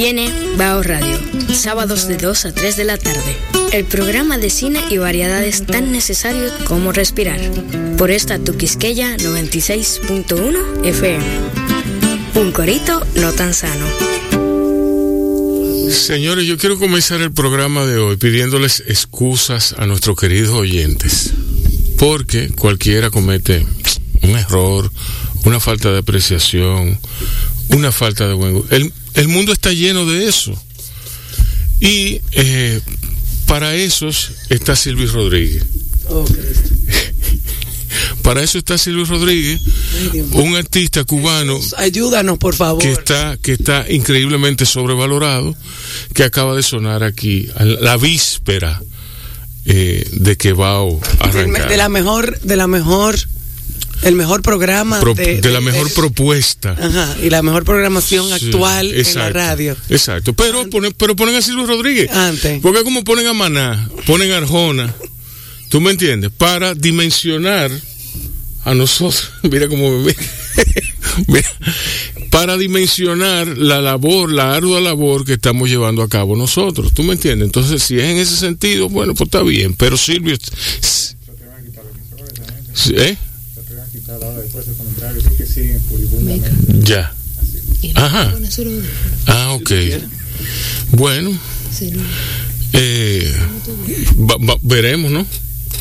Viene Bao Radio, sábados de 2 a 3 de la tarde. El programa de cine y variedades tan necesarios como respirar. Por esta Tuquisqueya 96.1 FM. Un corito no tan sano. Señores, yo quiero comenzar el programa de hoy pidiéndoles excusas a nuestros queridos oyentes. Porque cualquiera comete un error, una falta de apreciación, una falta de buen el, el mundo está lleno de eso. Y eh, para esos está Silvio Rodríguez. Oh, para eso está Silvio Rodríguez, un artista cubano. Ayúdanos, por favor. Que está, que está increíblemente sobrevalorado, que acaba de sonar aquí, a la víspera eh, de que va a arrancar. De la mejor, de la mejor el mejor programa de, la mejor propuesta. Ajá, y la mejor programación actual en la radio. exacto. Pero ponen, pero ponen a Silvio Rodríguez antes. porque como ponen a Maná ponen a Arjona tú me entiendes para dimensionar a nosotros. Mira cómo me mira, para dimensionar la labor la ardua labor que estamos llevando a cabo nosotros tú me entiendes entonces si es en ese sentido bueno pues está bien pero Silvio ¿eh? Ya. Ajá. Ah, ok. Bueno. Eh, veremos, ¿no?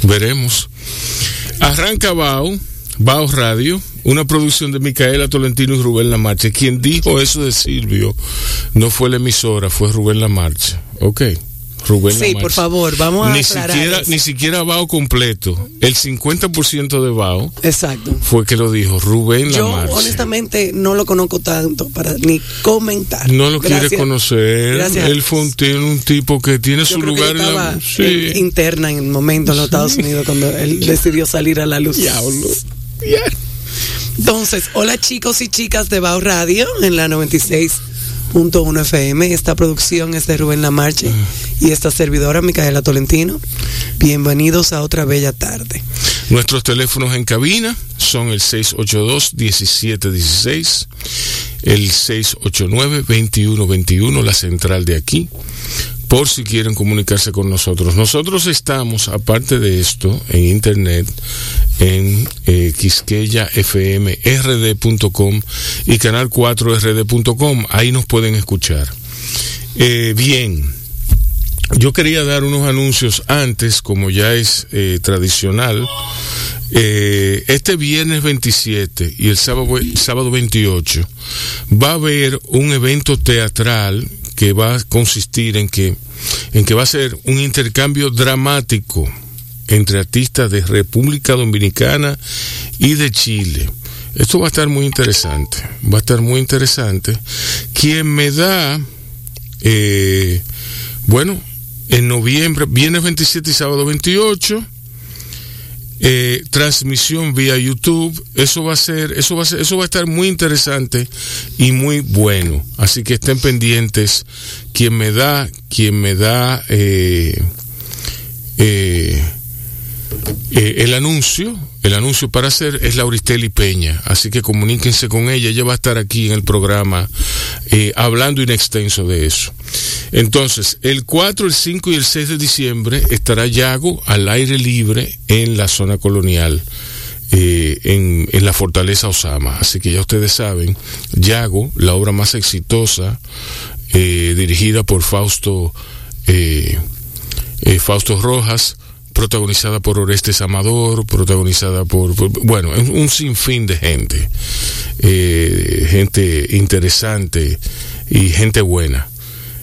Veremos. Arranca Bao, Bao Radio, una producción de Micaela Tolentino y Rubén Lamarche. Quien dijo eso de Silvio no fue la emisora, fue Rubén Lamarche. Ok. Rubén Sí, por favor, vamos a ni siquiera Ni siquiera Bao completo. El 50% de Bao Exacto. fue que lo dijo Rubén Yo, Lamarche. honestamente, no lo conozco tanto para ni comentar. No lo quiere conocer. Gracias. Él fue un, tiene un tipo que tiene Yo su creo que lugar en estaba la... Sí. en- interna en el momento en los Estados Unidos cuando él decidió salir a la luz. Diablo. Entonces, hola chicos y chicas de Bao Radio en la 96.1 FM. Esta producción es de Rubén Lamarche y esta servidora Micaela Tolentino. Bienvenidos a otra bella tarde. Nuestros teléfonos en cabina son el 682-1716, el 689-2121, la central de aquí, por si quieren comunicarse con nosotros. Nosotros estamos, aparte de esto, en internet, en eh, quisqueyafmrd.com y canal4rd.com. Ahí nos pueden escuchar. Eh, bien. Yo quería dar unos anuncios antes, como ya es eh, tradicional. Eh, este viernes 27 y el sábado, sábado 28 va a haber un evento teatral que va a consistir en que, en que va a ser un intercambio dramático entre artistas de República Dominicana y de Chile. Esto va a estar muy interesante, va a estar muy interesante. Quien me da, eh, bueno, en noviembre, viernes 27 y sábado 28, eh, transmisión vía YouTube, eso va a ser, eso va a ser, eso va a estar muy interesante y muy bueno. Así que estén pendientes. Quien me da, quien me da eh, eh, el anuncio, el anuncio para hacer es Lauristeli Peña. Así que comuníquense con ella, ella va a estar aquí en el programa eh, hablando in extenso de eso. Entonces, el 4, el 5 y el 6 de diciembre estará Yago al aire libre en la zona colonial. eh, en, en la fortaleza Osama. Así que ya ustedes saben, Yago, la obra más exitosa, eh, dirigida por Fausto, Fausto Rojas, protagonizada por Orestes Amador, protagonizada por, por- bueno, un, sinfín de gente, eh, gente interesante y gente buena.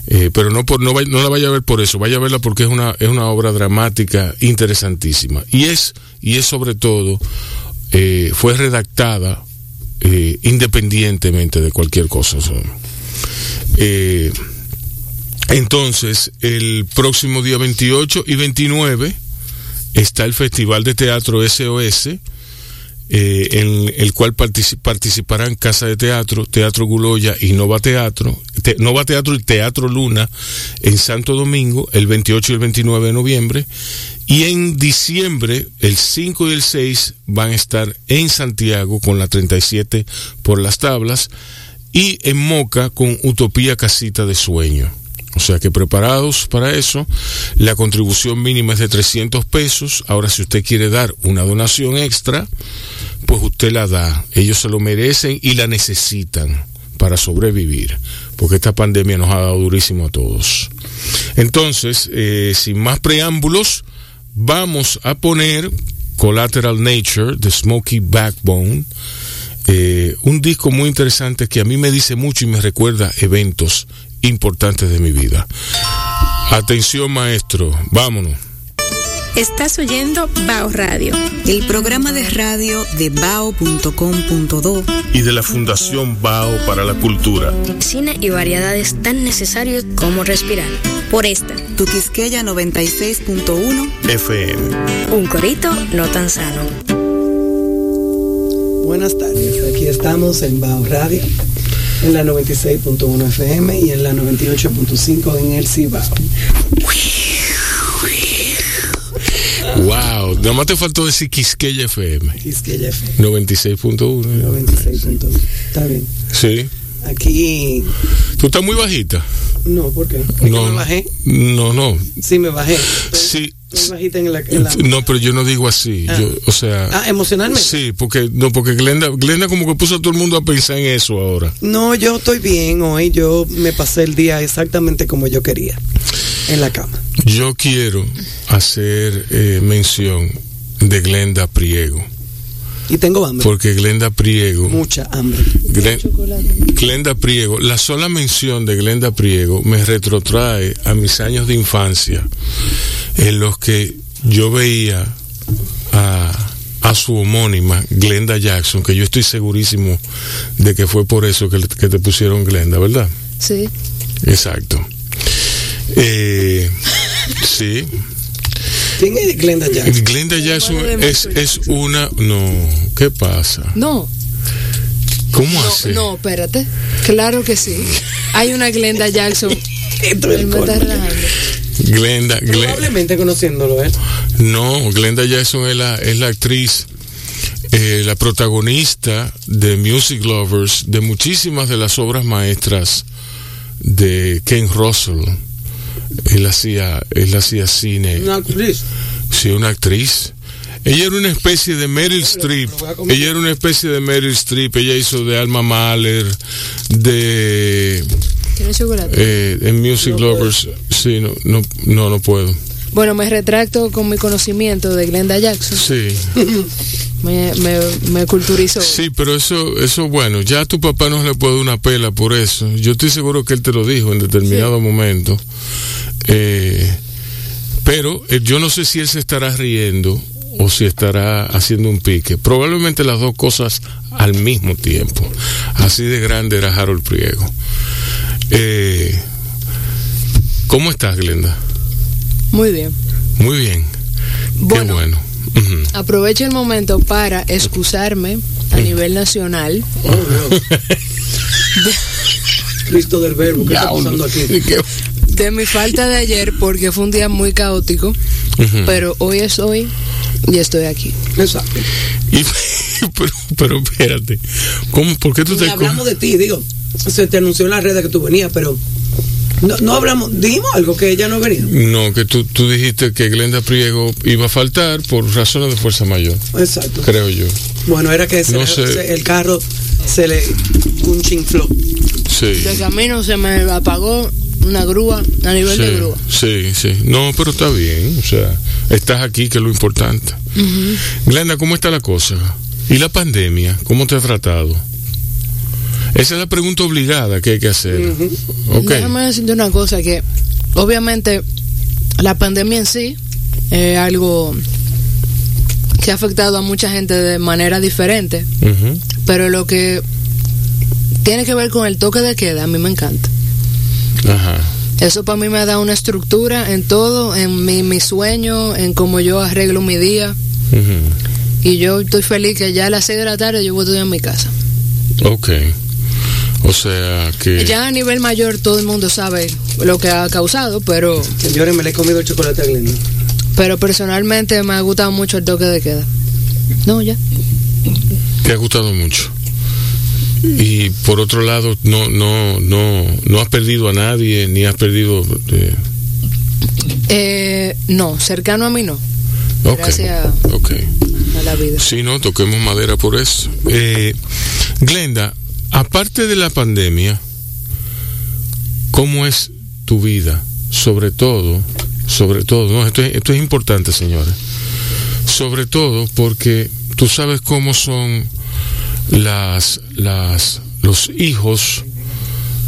Eh, pero no por no, la vaya a ver por eso, vaya a verla porque es una es una obra dramática interesantísima y es y es sobre todo eh, fue redactada independientemente de cualquier cosa. entonces, el próximo día 28 y 29 está el Festival de Teatro SOS, eh, en el cual partici- participarán Casa de Teatro, Teatro Guloya y Nova Teatro, Te- Nova Teatro y Teatro Luna en Santo Domingo el 28 y el 29 de noviembre. Y en diciembre, el 5 y el 6 van a estar en Santiago con la 37 por las tablas. y en Moca con Utopía Casita de Sueño. O sea que preparados para eso, la contribución mínima es de 300 pesos. Ahora, si usted quiere dar una donación extra, pues usted la da. Ellos se lo merecen y la necesitan para sobrevivir, porque esta pandemia nos ha dado durísimo a todos. Entonces, eh, sin más preámbulos, vamos a poner Collateral Nature de Smokey Backbone. Eh, un disco muy interesante que a mí me dice mucho y me recuerda eventos importantes de mi vida. Atención maestro, vámonos. Estás oyendo Bao Radio, el programa de radio de bao.com.do y de la Fundación Bao para la Cultura. Cine y variedades tan necesarios como respirar. Por esta, tu Quisqueya 96.1 FM. Un corito no tan sano. Buenas tardes, aquí estamos en Bao Radio en la 96.1 FM y en la 98.5 en el Cibao. Wow, nada más te faltó decir Quisqueya FM. Quisqueya FM. 96.1. 96.1. Está bien. Sí. Aquí. ¿Tú estás muy bajita? No, ¿por qué? No, me bajé? No, no. Sí, me bajé. Sí. Estoy bajita en la, en la... No, pero yo no digo así. Ah. Yo, o sea. Ah, emocionalmente. Sí, porque no, porque Glenda, Glenda como que puso a todo el mundo a pensar en eso ahora. No, yo estoy bien hoy. Yo me pasé el día exactamente como yo quería. En la cama. Yo quiero hacer eh, mención de Glenda Priego. Y tengo hambre. Porque Glenda Priego. Mucha hambre. Glen- Glenda Priego, la sola mención de Glenda Priego me retrotrae a mis años de infancia en los que yo veía a, a su homónima, Glenda Jackson, que yo estoy segurísimo de que fue por eso que, te pusieron Glenda, ¿verdad? Sí. Exacto. Eh, sí. ¿Quién es Glenda Jackson? Glenda Jackson es, es una... No, ¿qué pasa? No, ¿Cómo no, hace? no, espérate. Claro que sí. Hay una Glenda Jackson. Esto es Glenda, Glenda, Probablemente conociéndolo, ¿eh? no, Glenda Jackson es la, es la actriz, eh, la protagonista de Music Lovers, de muchísimas de las obras maestras de Ken Russell. Él hacía, él hacía cine. Una actriz. Sí, una actriz. Ella era una especie de Meryl Streep. Ella era una especie de Meryl Streep. Ella hizo de Alma Mahler, de ¿Tiene chocolate? eh, en Music No Lovers. Sí, no, no, no, no puedo. Bueno, me retracto con mi conocimiento de Glenda Jackson. Sí, Me, me, me culturizó. sí, pero eso, eso bueno. Ya a tu papá no le puede dar una pela por eso. Yo estoy seguro que él te lo dijo en determinado momento. Eh, pero eh, yo no sé si él se estará riendo o si estará haciendo un pique. Probablemente las dos cosas al mismo tiempo. Así de grande era Harold Priego. Eh, ¿Cómo estás, Glenda? Muy bien. Muy bien. Qué Bueno. Aprovecho el momento para excusarme a nivel nacional Oh, Dios. Cristo del Verbo, ¿qué está pasando aquí? De mi falta de ayer porque fue un día muy caótico, pero hoy es hoy y estoy aquí. Exacto. Y- pero, pero espérate, ¿cómo, ¿por qué tú Y te hablamos de ti, digo, se te anunció en las redes que tú venías, pero no, no hablamos, dijimos algo que ella no venía. No, que tú, tú dijiste que Glenda Priego iba a faltar por razones de fuerza mayor, Exacto. creo yo. Bueno, era que se No el carro se le un chinfló. Sí. De camino se me apagó una grúa a nivel de Sí, grúa. sí, sí. No, pero está bien. O sea, estás aquí, que es lo importante. Glenda, ¿cómo está la cosa? ¿Y la pandemia? ¿Cómo te ha tratado? Esa es la pregunta obligada que hay que hacer. Ok. Déjame decirte una cosa que obviamente la pandemia en sí es algo que ha afectado a mucha gente de manera diferente, pero lo que tiene que ver con el toque de queda a mí me encanta. Ajá. Eso para mí me da una estructura en todo, en mi, mi sueño, en cómo yo arreglo mi día. Y yo estoy feliz que ya a las 6 de la tarde yo voy a estudiar en mi casa. Ok. O sea que... Ya a nivel mayor todo el mundo sabe lo que ha causado, pero, Señores, me le he comido el chocolate a Glenda. pero personalmente me ha gustado mucho el toque de queda. No, ya. Te ha gustado mucho. y por otro lado no no no no has perdido a nadie ni has perdido eh, Eh, no, cercano a mí no. Gracias ok. a la vida. Sí, no, toquemos madera por eso. Eh, Glenda, aparte de la pandemia, ¿cómo es tu vida? Sobre todo, sobre todo, esto es, es importante, señores. Sobre todo porque tú sabes cómo son las, las, los hijos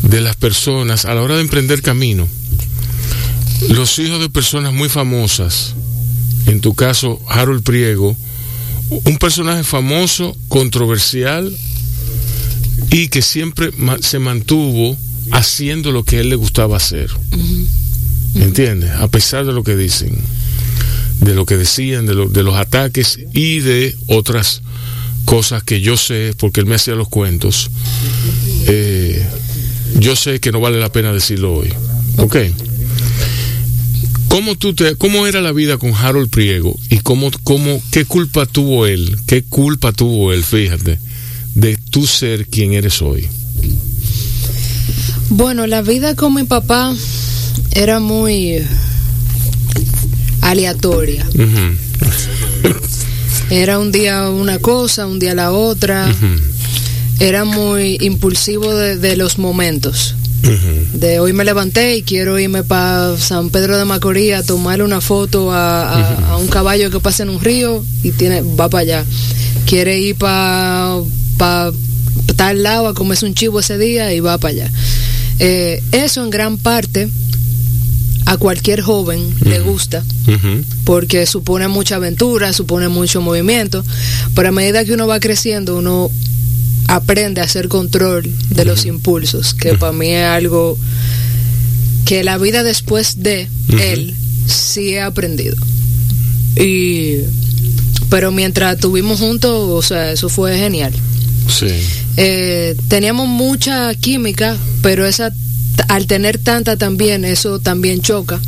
de las personas a la hora de emprender camino. Los hijos de personas muy famosas, en tu caso Harold Priego, un personaje famoso, controversial y que siempre se mantuvo haciendo lo que a él le gustaba hacer. ¿Entiendes? A pesar de lo que dicen, de lo que decían, de, lo- de los ataques y de otras cosas que yo sé, porque él me hacía los cuentos, eh, yo sé que no vale la pena decirlo hoy. ¿Ok? ¿Cómo, tú te, ¿Cómo era la vida con Harold Priego y cómo, cómo, qué culpa tuvo él, qué culpa tuvo él, fíjate, de tú ser quien eres hoy? Bueno, la vida con mi papá era muy aleatoria. Era un día una cosa, un día la otra. Era muy impulsivo de, de los momentos. De hoy me levanté y quiero irme para San Pedro de Macorís a tomarle una foto a, a- a un caballo que pasa en un río y tiene va para allá. Quiere ir para pa, tal lado a comerse un chivo ese día y va para allá. Eh, eso en gran parte a cualquier joven le gusta porque supone mucha aventura, supone mucho movimiento, pero a medida que uno va creciendo, uno aprende a hacer control de los impulsos, que para mí es algo que la vida después de él sí he aprendido. Y pero mientras estuvimos juntos, o sea, eso fue genial. Sí. Eh, teníamos mucha química, pero esa al tener tanta también, eso también choca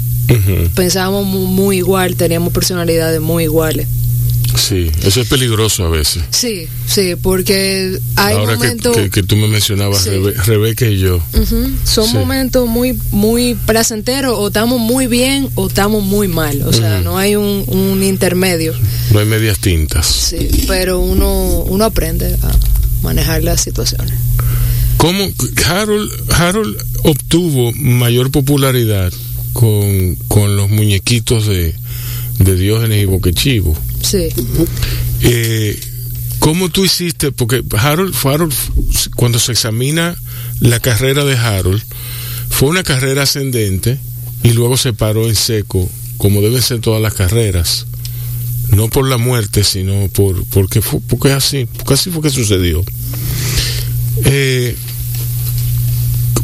pensábamos mu- muy, igual, teníamos personalidades muy iguales. Sí, eso es peligroso a veces. Sí, sí, porque hay Ahora momentos, que, que tú me mencionabas, Sí. Rebe- Rebeca y yo. Son Sí. momentos muy, muy placenteros, o estamos muy bien o estamos muy mal, o sea, no hay un, un intermedio, No hay medias tintas. sí, pero uno, uno aprende a manejar las situaciones. ¿Cómo Harold, Harold obtuvo mayor popularidad con, con los muñequitos de, de Diógenes y Boquechivo? Sí, Eh, ¿Cómo tú hiciste? Porque Harold, Harold, cuando se examina la carrera de Harold, fue una carrera ascendente y luego se paró en seco, como deben ser todas las carreras. No por la muerte, sino por porque fue, porque así, porque así fue que sucedió. Eh,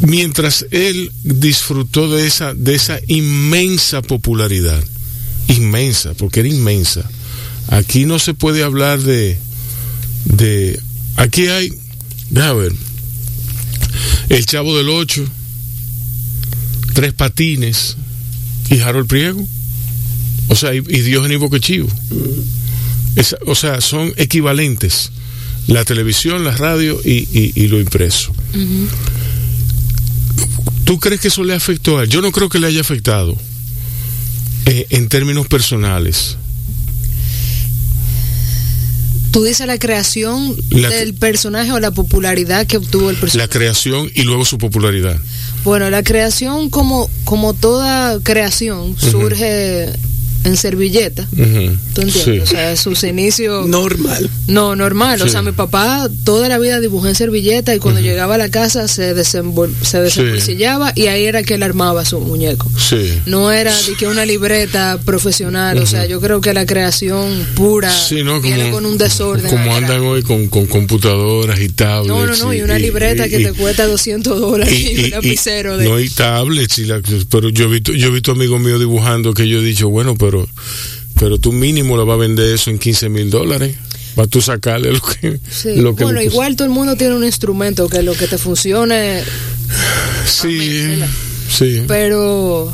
mientras él disfrutó de esa, de esa inmensa popularidad, inmensa, porque era inmensa. Aquí no se puede hablar de, de, aquí hay, déjame ver, el Chavo del Ocho, Tres Patines y Harold Priego, o sea, y, y Diógenes Boquechivo. Esa- o sea, son equivalentes la televisión, la radio y, y- y lo impreso. ¿Tú crees que eso le afectó a él? Yo no creo que le haya afectado eh, en términos personales. tú dices la creación La- del personaje o la popularidad que obtuvo el personaje. La creación y luego su popularidad. Bueno, la creación, como, como toda creación, surge en servilleta. ¿Tú entiendes? Sí. O sea, sus inicios. Normal. No, normal. O sea, mi papá toda la vida dibujó en servilleta y cuando llegaba a la casa se, desenvol se desembolsillaba y ahí era que él armaba su muñeco. Sí. No era de que una libreta profesional. O sea, yo creo que la creación pura Sí, ¿no? viene con un desorden. Como andan hoy con, con computadoras y tablets. No, no, no. Y una libreta que te cuesta 200 dólares y, un lapicero de. No hay tablets, y la- pero yo he, visto, yo he visto amigos míos dibujando que yo he dicho, bueno, pero pero tú mínimo le vas a vender eso en 15 mil dólares. Para tú sacarle lo que. Sí, lo que bueno, igual todo el mundo tiene un instrumento que lo que te funcione, Sí, ¿verdad? sí. pero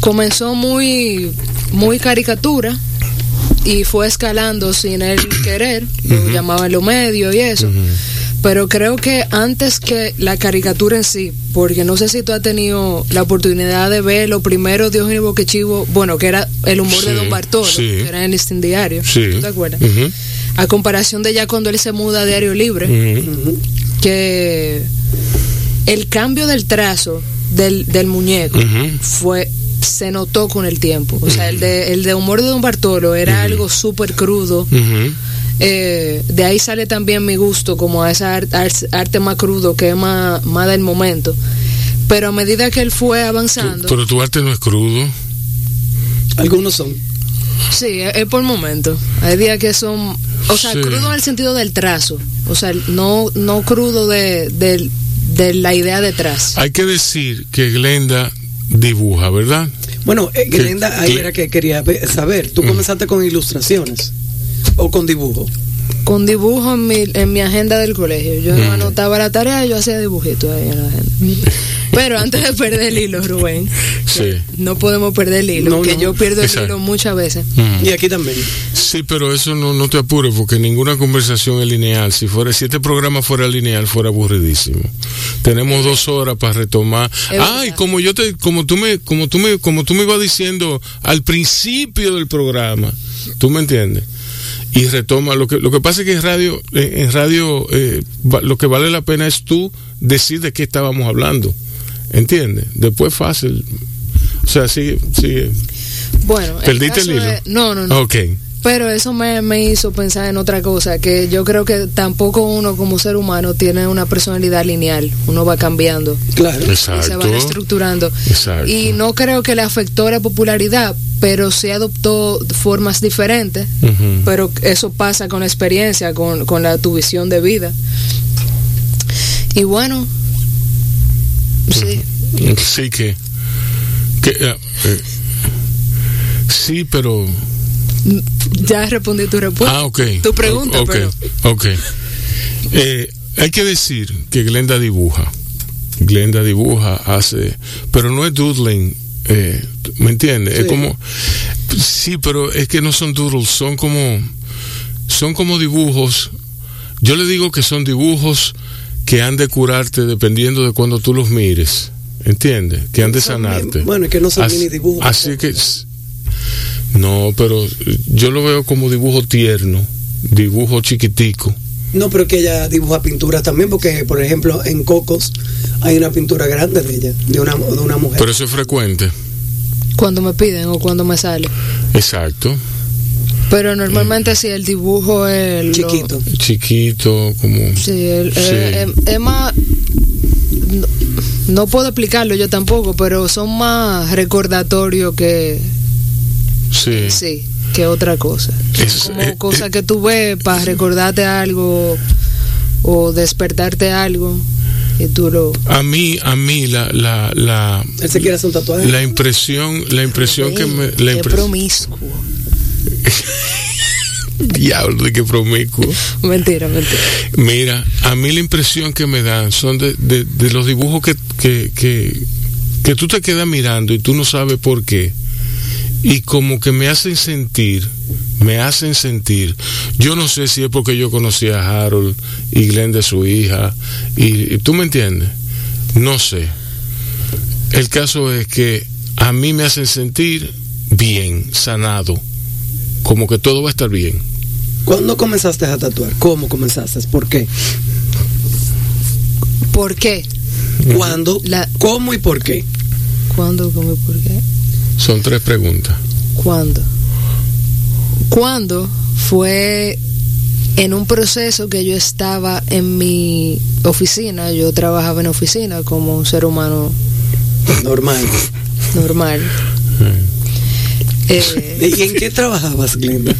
comenzó muy, muy caricatura y fue escalando sin él querer, lo llamaban los medios y eso. Pero creo que antes que la caricatura en sí, porque no sé si tú has tenido la oportunidad de ver lo primero de Eugenio Boquechivo, bueno, que era el humor de Don Bartolo, sí. que era en el listín diario, Sí. ¿tú te acuerdas? A comparación de ya cuando él se muda a Diario Libre, que el cambio del trazo del, del muñeco fue se notó con el tiempo. O sea, el de, el de humor de Don Bartolo era algo súper crudo. Eh, de ahí sale también mi gusto como a ar- arte más crudo que es más, más del momento. Pero a medida que él fue Tu- avanzando, pero tu arte no es crudo. Algunos son. sí, es, es por momento. Hay días que son, o sea, Sí. crudo en el sentido del trazo. O sea, no, no crudo de, de, de la idea detrás. Hay que decir que Glenda dibuja, ¿verdad? Bueno, eh, ¿Qué- Glenda, ahí qué? era que quería saber. ¿Tú comenzaste con ilustraciones o con dibujo? Con dibujo en mi, en mi agenda del colegio. Yo no anotaba la tarea, yo hacía dibujitos ahí en la agenda. Pero antes de perder el hilo, Rubén, Sí. no podemos perder el hilo, No, que no. yo pierdo el Exacto. hilo muchas veces. Y aquí también. Sí, pero eso no, no te apures porque ninguna conversación es lineal. Si fuera, si este programa fuera lineal, fuera aburridísimo. Tenemos dos horas para retomar. Es Ah, y verdad. como yo te, como tú me, como tú me, como tú me ibas diciendo al principio del programa, tú me entiendes. Y retoma lo que, lo que pasa es que en radio, en radio, eh, lo que vale la pena es tú decir de qué estábamos hablando, ¿entiendes? Después fácil. O sea, sí, sí. Bueno, el ¿Perdiste el caso hilo? no, no, no. Ok. Pero eso me, me hizo pensar en otra cosa, que yo creo que tampoco uno como ser humano tiene una personalidad lineal, uno va cambiando Claro. y se va Exacto. reestructurando. Exacto. Y no creo que le afectó la popularidad, pero sí adoptó formas diferentes, Ujú. pero eso pasa con la experiencia, con, con la, tu visión de vida. Y bueno, sí, Sí que, que eh, eh, sí, pero ya respondí tu respuesta. ah, ok. Tu pregunta, ok, pero ok. Eh, hay que decir que Glenda dibuja. Glenda dibuja, hace, pero no es doodling. Eh, ¿Me entiendes? Es como, sí, pero es que no son doodles, son como, son como dibujos. Yo le digo que son dibujos que han de curarte dependiendo de cuando tú los mires. ¿Entiendes? Que han de sanarte. bueno, es que no son Así- mini dibujos. Así que. s- No, pero yo lo veo como dibujo tierno, dibujo chiquitico. No, pero que ella dibuja pinturas también, porque, por ejemplo, en Cocos hay una pintura grande de ella, de una, de una mujer. Pero eso es frecuente. cuando me piden o cuando me sale. Exacto. Pero normalmente sí, el dibujo es... lo- Chiquito. Chiquito, como. Sí, el- Sí. eh, eh, es más... No, no puedo explicarlo yo tampoco, pero son más recordatorios que... Sí. Sí, que otra cosa. Es- Como eh, cosas eh, que tú ves para recordarte algo o despertarte algo y tú lo... A mí, a mí, la, la, la, Él se quiere hacer un tatuaje. la impresión, la impresión que me. La Qué impres- promiscuo. Diablo, de que promiscuo. Mentira, mentira. Mira, a mí la impresión que me dan son de, de, de los dibujos que, que, que, que tú te quedas mirando y tú no sabes por qué. Y como que me hacen sentir, me hacen sentir. Yo no sé si es porque yo conocí a Harold y Glenn de su hija. Y, y tú me entiendes. No sé. El caso es que a mí me hacen sentir bien, sanado. Como que todo va a estar bien. ¿Cuándo comenzaste a tatuar? ¿Cómo comenzaste? ¿Por qué? ¿Por qué? ¿Cuándo? La- ¿Cómo y por qué? ¿Cuándo? ¿Cómo y por qué? Son tres preguntas. ¿Cuándo? ¿Cuándo fue en un proceso que yo estaba en mi oficina? Yo trabajaba en oficina como un ser humano Normal. normal. Eh, ¿Y en qué trabajabas, Glenda?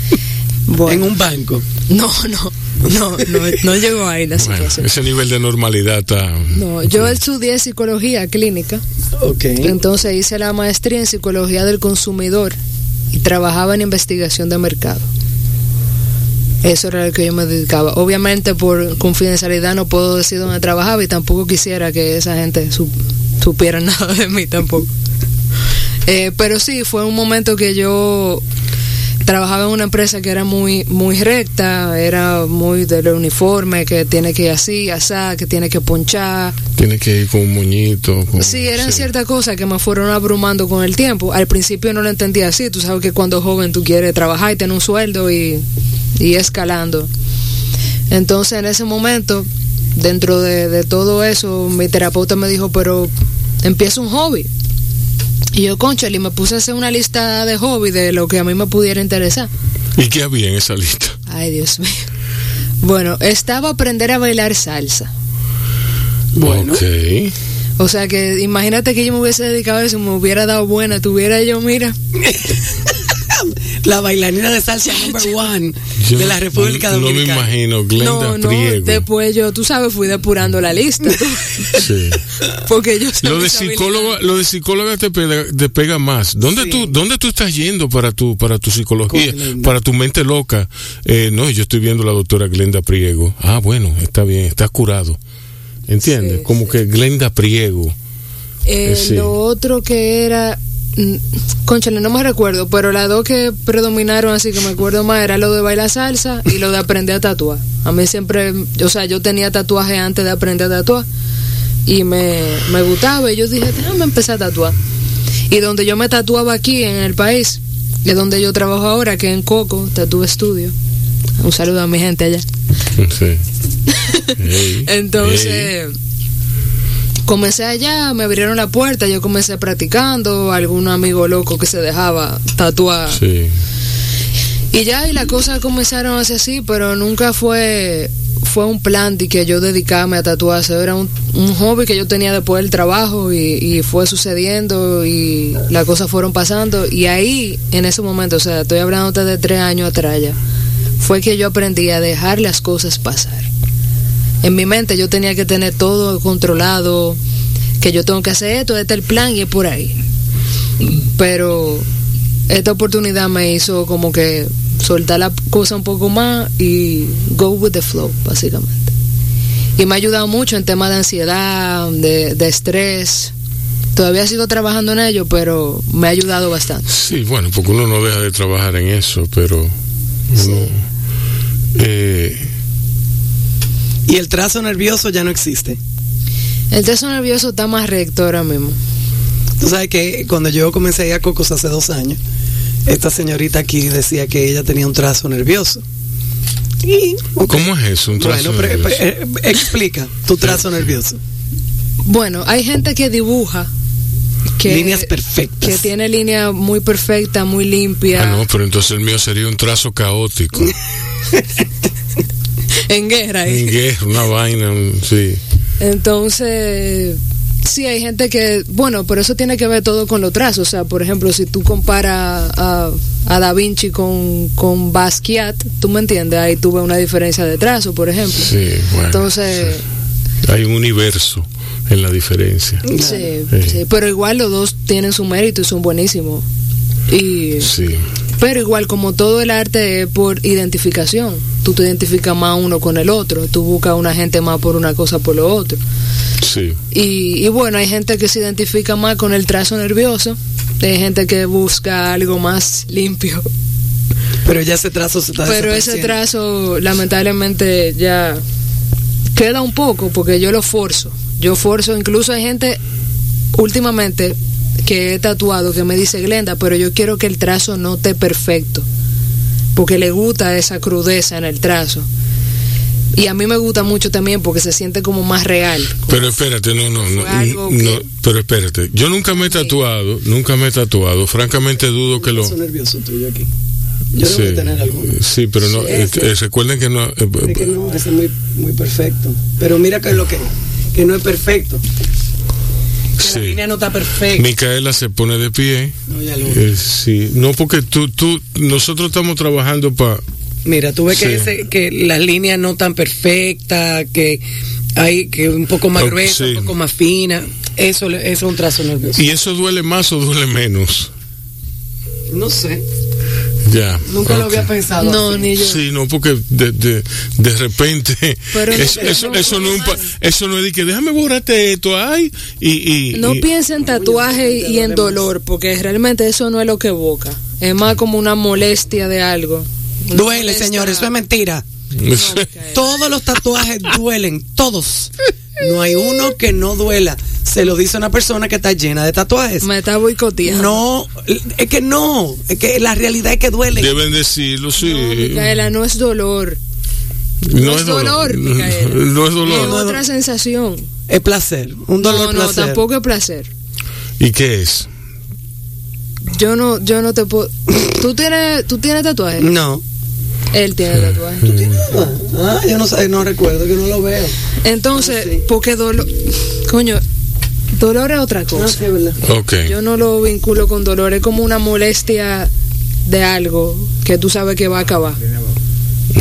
bueno, En un banco. no, no, no, no, no llegó ahí la Bueno, situación. ese nivel de normalidad está. No, yo estudié psicología clínica, Ok. entonces hice la maestría en psicología del consumidor y trabajaba en investigación de mercado. Eso era lo que yo me dedicaba. Obviamente por confidencialidad no puedo decir dónde trabajaba y tampoco quisiera que esa gente su- supiera nada de mí tampoco. Eh, pero sí, fue un momento que yo trabajaba en una empresa que era muy muy recta, era muy del uniforme, que tiene que ir así, asá, que tiene que ponchar. Tiene que ir con un moñito. Con, Sí, eran ciertas cosas que me fueron abrumando con el tiempo. Al principio no lo entendía así. Tú sabes que cuando joven tú quieres trabajar y tener un sueldo y, y escalando. Entonces en ese momento, dentro de, de todo eso, mi terapeuta me dijo, pero empieza un hobby. Y yo, conchale, y me puse a hacer una lista de hobby de lo que a mí me pudiera interesar. ¿Y qué había en esa lista? Ay, Dios mío. Bueno, estaba aprender a bailar salsa. Bueno. Ok. O sea que imagínate que yo me hubiese dedicado a eso, me hubiera dado buena, tuviera yo, mira, La bailarina de salsa number one Yo de la República no, Dominicana. No me imagino, Glenda no, no, Priego. después yo, tú sabes, fui depurando la lista. Sí. Porque yo Lo de psicóloga, lo de psicóloga te pega, te pega más. ¿Dónde Sí. tú, dónde tú estás yendo para tu, para tu psicología, para tu mente loca? Eh, no, yo estoy viendo a la doctora Glenda Priego. Ah, bueno, está bien, estás curado. ¿Entiendes? Sí, Como que Glenda Priego. Eh, Eh, sí. Lo otro que era, conchale, no me recuerdo, pero las dos que predominaron, así que me acuerdo más, era lo de bailar salsa y lo de aprender a tatuar. A mí siempre, o sea, yo tenía tatuaje antes de aprender a tatuar y me, me gustaba y yo dije, déjame empezar a tatuar. Y donde yo me tatuaba aquí en el país, es donde yo trabajo ahora, que en Coco, Tatu Estudio. Un saludo a mi gente allá. Sí. Entonces. Comencé allá, me abrieron la puerta, yo comencé practicando, algún amigo loco que se dejaba tatuar. Sí. Y ya, y las cosas comenzaron a ser así, pero nunca fue fue un plan de que yo dedicarme a tatuarse, era un, un hobby que yo tenía después del trabajo y, y fue sucediendo y las cosas fueron pasando y ahí, en ese momento, o sea, estoy hablando de tres años atrás ya, fue que yo aprendí a dejar las cosas pasar. En mi mente yo tenía que tener todo controlado, que yo tengo que hacer esto, este es el plan y es por ahí. Pero esta oportunidad me hizo como que soltar la cosa un poco más y go with the flow, básicamente. Y me ha ayudado mucho en temas de ansiedad, de, de estrés. Todavía sigo trabajando en ello, pero me ha ayudado bastante. Sí, bueno, porque uno no deja de trabajar en eso, pero uno, eh, Y el trazo nervioso ya no existe. El teso nervioso está más recto ahora mismo. Tú sabes que cuando yo comencé a ir a Cocos hace dos años, esta señorita aquí decía que ella tenía un trazo nervioso. Y, ok. ¿cómo es eso? Un trazo Bueno, pero, nervioso? eh, explica tu trazo nervioso. Bueno, hay gente que dibuja. Que, Líneas perfectas. Que tiene línea muy perfecta, muy limpia. Ah, no, pero entonces el mío sería un trazo caótico. En guerra. Un guerra, una vaina, sí. Entonces, sí, hay gente que, bueno, pero eso tiene que ver todo con los trazos. O sea, por ejemplo, si tú comparas a, a Da Vinci con, con Basquiat, tú me entiendes, ahí tuve una diferencia de trazo, por ejemplo. Sí, bueno. Entonces, sí. Hay un universo en la diferencia. sí, Sí. sí, pero igual los dos tienen su mérito y son buenísimos. Y, Sí. pero igual, como todo el arte es por identificación, tú te identificas más uno con el otro, tú buscas a una gente más por una cosa por lo otro. Sí. Y, y bueno, hay gente que se identifica más con el trazo nervioso, hay gente que busca algo más limpio. Pero ya ese trazo se está Pero ese trazo, lamentablemente, ya queda un poco porque yo lo forzo. Yo forzo, incluso hay gente últimamente que he tatuado que me dice Glenda, pero yo quiero que el trazo no esté perfecto, porque le gusta esa crudeza en el trazo. Y a mí me gusta mucho también porque se siente como más real. Pero espérate, no, no, no, pero espérate, yo nunca me he tatuado, nunca me he tatuado, francamente dudo que lo... nervioso tuyo aquí. Yo Sí, debo de tener alguno. sí, pero no, Sí, eh, eh, recuerden que no... eh, Es que no, ese es muy, muy perfecto. Pero mira que es lo que, que no es perfecto. La sí. línea no está perfecta. Micaela se pone de pie. No, ya lo- eh, sí, no porque tú, tú, nosotros estamos trabajando para... Mira, tú ves que, ese, que las líneas no tan perfectas, que hay que un poco más gruesa, un poco más fina. Eso, eso es un trazo nervioso. ¿Y eso duele más o duele menos? No sé, Ya. nunca lo había pensado. No, así. ni yo. Sí, no, porque de, de, de repente Pero no- eso, eso, no- eso no, es un pa- eso no es de que déjame borrarte esto, ay, y, y, No y- piensa en tatuaje y en dolor, porque realmente eso no es lo que evoca. Es más como una molestia de algo. Una Duele, molestia- señores, eso es mentira. Todos los tatuajes duelen, todos. No hay uno que no duela. Se lo dice una persona que está llena de tatuajes. Me está boicoteando. No, es que no, es que la realidad es que duele. Deben decirlo, sí. No, Micaela, no es dolor. No, es dolor, Micaela. No es Es dolor. otra sensación. Es placer, un dolor no, no, placer. tampoco es placer. ¿Y qué es? Yo no, yo no te puedo. ¿Tú tienes, tú tienes tatuajes? No. Él tiene tatuajes. Ah, yo no sé, no recuerdo, que no lo veo. Entonces, Ah, sí. porque dolor. Coño, dolor es otra No cosa. sé, ¿verdad? Ok. Yo no lo vinculo con dolor, es como una molestia de algo que tú sabes que va a acabar.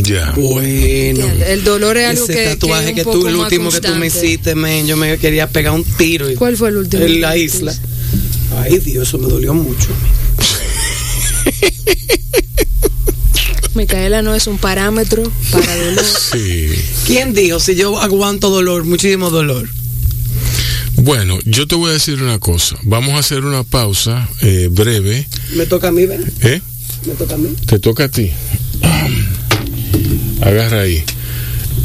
Ya. Bueno. El dolor es algo Ese que, tatuaje que, que, es un tú, poco el último que tú me hiciste, men, yo me quería pegar un tiro. y- ¿Cuál fue el último? En la isla. Ay, Dios, eso me dolió mucho. Micaela no es un parámetro para dolor. Sí. ¿Quién dijo? Si yo aguanto dolor, muchísimo dolor. Bueno, yo te voy a decir una cosa. Vamos a hacer una pausa eh, breve. Me toca a mí, ¿ven? ¿Eh? Me toca a mí. Te toca a ti. Agarra ahí.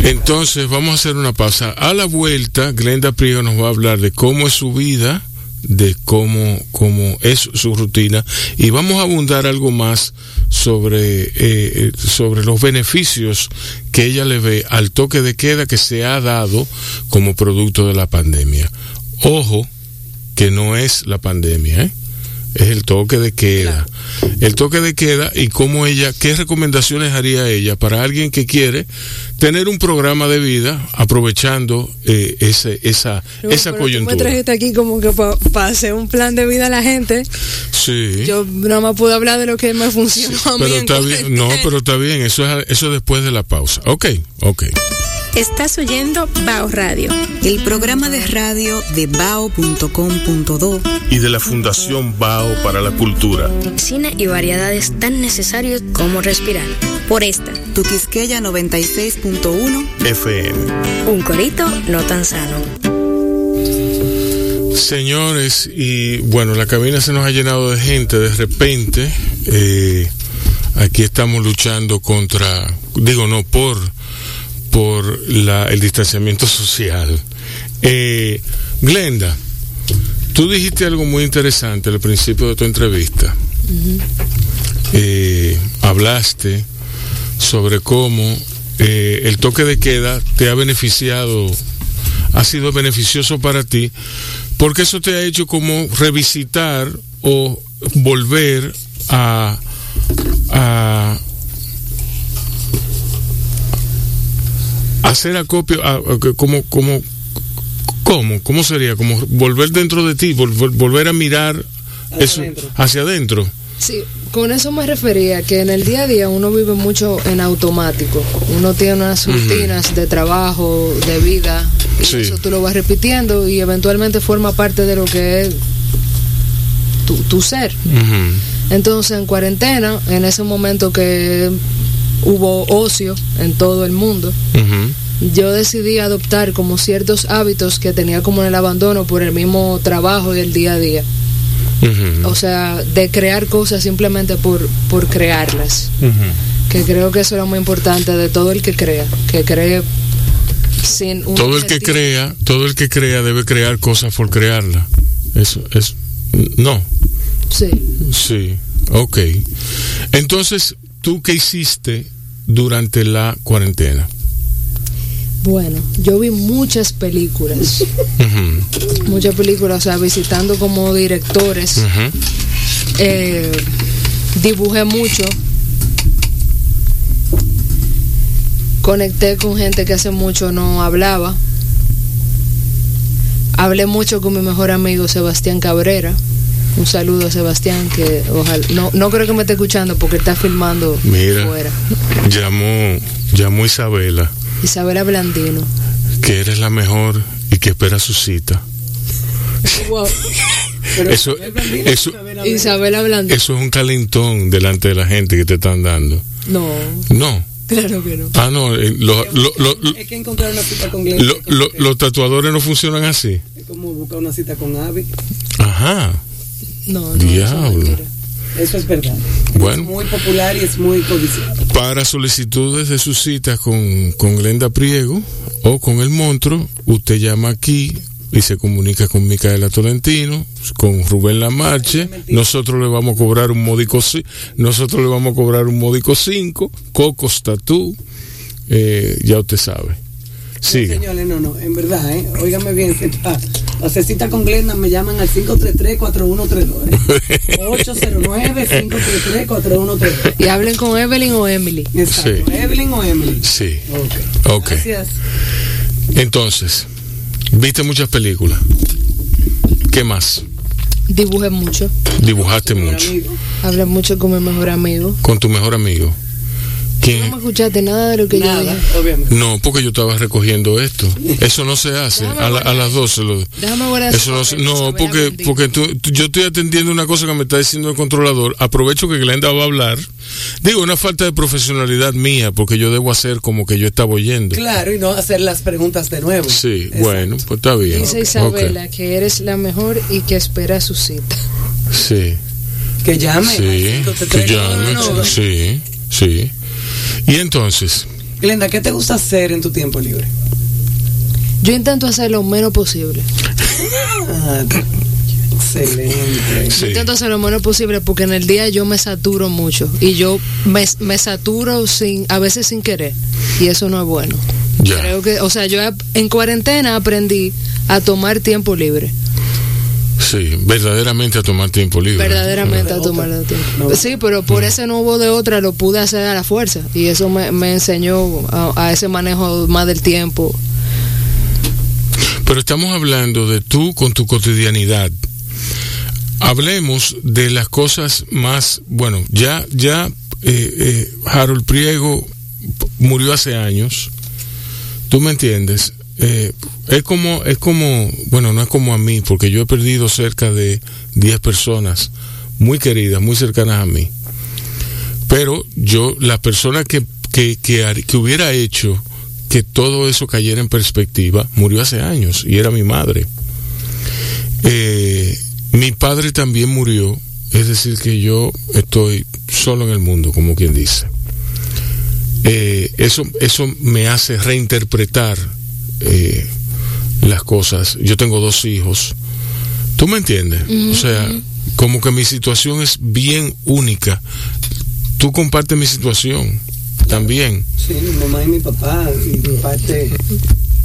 Entonces vamos a hacer una pausa. A la vuelta, Glenda Priego nos va a hablar de cómo es su vida, de cómo, cómo es su rutina y vamos a abundar algo más sobre, eh, eh, sobre los beneficios que ella le ve al toque de queda que se ha dado como producto de la pandemia. Ojo, que no es la pandemia, ¿eh? es el toque de queda. El toque de queda y cómo ella, qué recomendaciones haría ella para alguien que quiere tener un programa de vida aprovechando eh, ese, esa, esa pero Tú me coyuntura. trajiste aquí como que para hacer un plan de vida a la gente. Sí. Yo nada más pude hablar de lo que me funcionó a mí. pero está bien, no, pero está bien, eso es, eso es después de la pausa. Ok, ok. Estás oyendo Bao Radio, el programa de radio de bao.com.do Y de la Fundación Bao para la Cultura. Cine y variedades tan necesarios como respirar. por esta, tu Quisqueya 96.1 FM. Un corito no tan sano. Señores, y bueno, la cabina se nos ha llenado de gente de repente. eh, aquí estamos luchando contra, digo no, por, por la, el distanciamiento social. Eh, Glenda, tú dijiste algo muy interesante al principio de tu entrevista. Eh, hablaste sobre cómo eh, el toque de queda te ha beneficiado, ha sido beneficioso para ti, porque eso te ha hecho como revisitar o volver a, a hacer acopio, a- a- como, como, ¿cómo? ¿Cómo sería? Como volver dentro de ti, vol- volver a mirar Hacia eso adentro. hacia adentro. Sí, con eso me refería, que en el día a día uno vive mucho en automático. Uno tiene unas rutinas de trabajo, de vida, y Sí. eso tú lo vas repitiendo y eventualmente forma parte de lo que es tu, tu ser. Entonces, en cuarentena, en ese momento que hubo ocio en todo el mundo. Yo decidí adoptar como ciertos hábitos que tenía como en el abandono por el mismo trabajo y el día a día. O sea, de crear cosas simplemente por, por crearlas. Que creo que eso es lo muy importante de todo el que crea. Que cree sin un todo el que crea, todo el que crea debe crear cosas por crearla. Eso es no, Sí. sí. Ok. Entonces, ¿tú qué hiciste durante la cuarentena? Bueno, yo vi muchas películas. Muchas películas, o sea, visitando como directores. Eh, dibujé mucho. Conecté con gente que hace mucho no hablaba. Hablé mucho con mi mejor amigo Sebastián Cabrera. Un saludo a Sebastián que ojalá no, no creo que me esté escuchando porque está filmando Mira. fuera. Llamó, llamó Isabela, Isabela Blandino. que eres la mejor y que espera su cita. Eso, eso, Isabela Blandino. eso es un calentón delante de la gente que te están dando. No, No. claro que no. Ah, no. eh, lo- lo- lo- lo- Es que encontrar una cita con Glenn. lo- lo- los tatuadores no funcionan así. Es como buscar una cita con Abby. Ajá. No, no, Diablo. mentira. Eso es verdad. Bueno. Es muy popular y es muy codiciado. Para solicitudes de su cita con, con Glenda Priego o con el monstruo, usted llama aquí y se comunica con Micaela Tolentino, con Rubén Lamarche, nosotros le vamos a cobrar un módico nosotros le vamos a cobrar un módico 5, Cocos Tatú, eh, ya usted sabe. Sí. señores, no, no, en verdad, ¿eh? Óigame bien, la cecita con Glenda me llaman al 533-4132. 809-533-4132. ¿eh? Y hablen con Evelyn o Emily. Exacto, Evelyn o Emily. Sí. Ok. okay. Gracias. Entonces, ¿viste muchas películas? ¿Qué más? Dibujé mucho. Dibujaste mucho. Hablé mucho con mi mejor amigo. Con tu mejor amigo. No me escuchaste nada de lo que nada, yo dije. Obviamente. No, porque yo estaba recogiendo esto. Eso no se hace. A, la, a, las 12. Lo, Déjame guardar eso no, se, no porque, porque tú, yo estoy atendiendo una cosa que me está diciendo el controlador. Aprovecho que Glenda va a hablar. Digo, una falta de profesionalidad mía, porque yo debo hacer como que yo estaba oyendo. Claro, y no hacer las preguntas de nuevo. Sí, Exacto. bueno, pues está bien. Dice Isabela okay. que eres la mejor y que espera su cita. Sí. Que llame. Sí, que llame. No, no, sí, sí. Y entonces. Glenda, ¿qué te gusta hacer en tu tiempo libre? Yo intento hacer lo menos posible. ah, excelente. Sí. Yo intento hacer lo menos posible porque en el día yo me saturo mucho y yo me, me saturo sin a veces sin querer y eso no es bueno. Ya. Creo que, o sea, yo en cuarentena aprendí a tomar tiempo libre. Sí, verdaderamente a tomar tiempo libre. Verdaderamente no, a tomar tiempo. No. Sí, pero por no. ese no hubo de otra, lo pude hacer a la fuerza. Y eso me, me enseñó a, a, ese manejo más del tiempo. Pero estamos hablando de tú con tu cotidianidad. Hablemos de las cosas más, bueno, ya, ya eh, eh, Harold Priego murió hace años. ¿Tú me entiendes? Eh, es como, es como, bueno, no es como a mí, porque yo he perdido cerca de 10 personas muy queridas, muy cercanas a mí. Pero yo, la persona que, que, que, que hubiera hecho que todo eso cayera en perspectiva, murió hace años y era mi madre. Eh, mi padre también murió, es decir, que yo estoy solo en el mundo, como quien dice. Eh, eso, eso me hace reinterpretar eh, las cosas. Yo tengo dos hijos. ¿Tú me entiendes? Uh -huh. O sea, como que mi situación es bien única. Tú compartes mi situación también. Sí, mi mamá y mi papá y parte,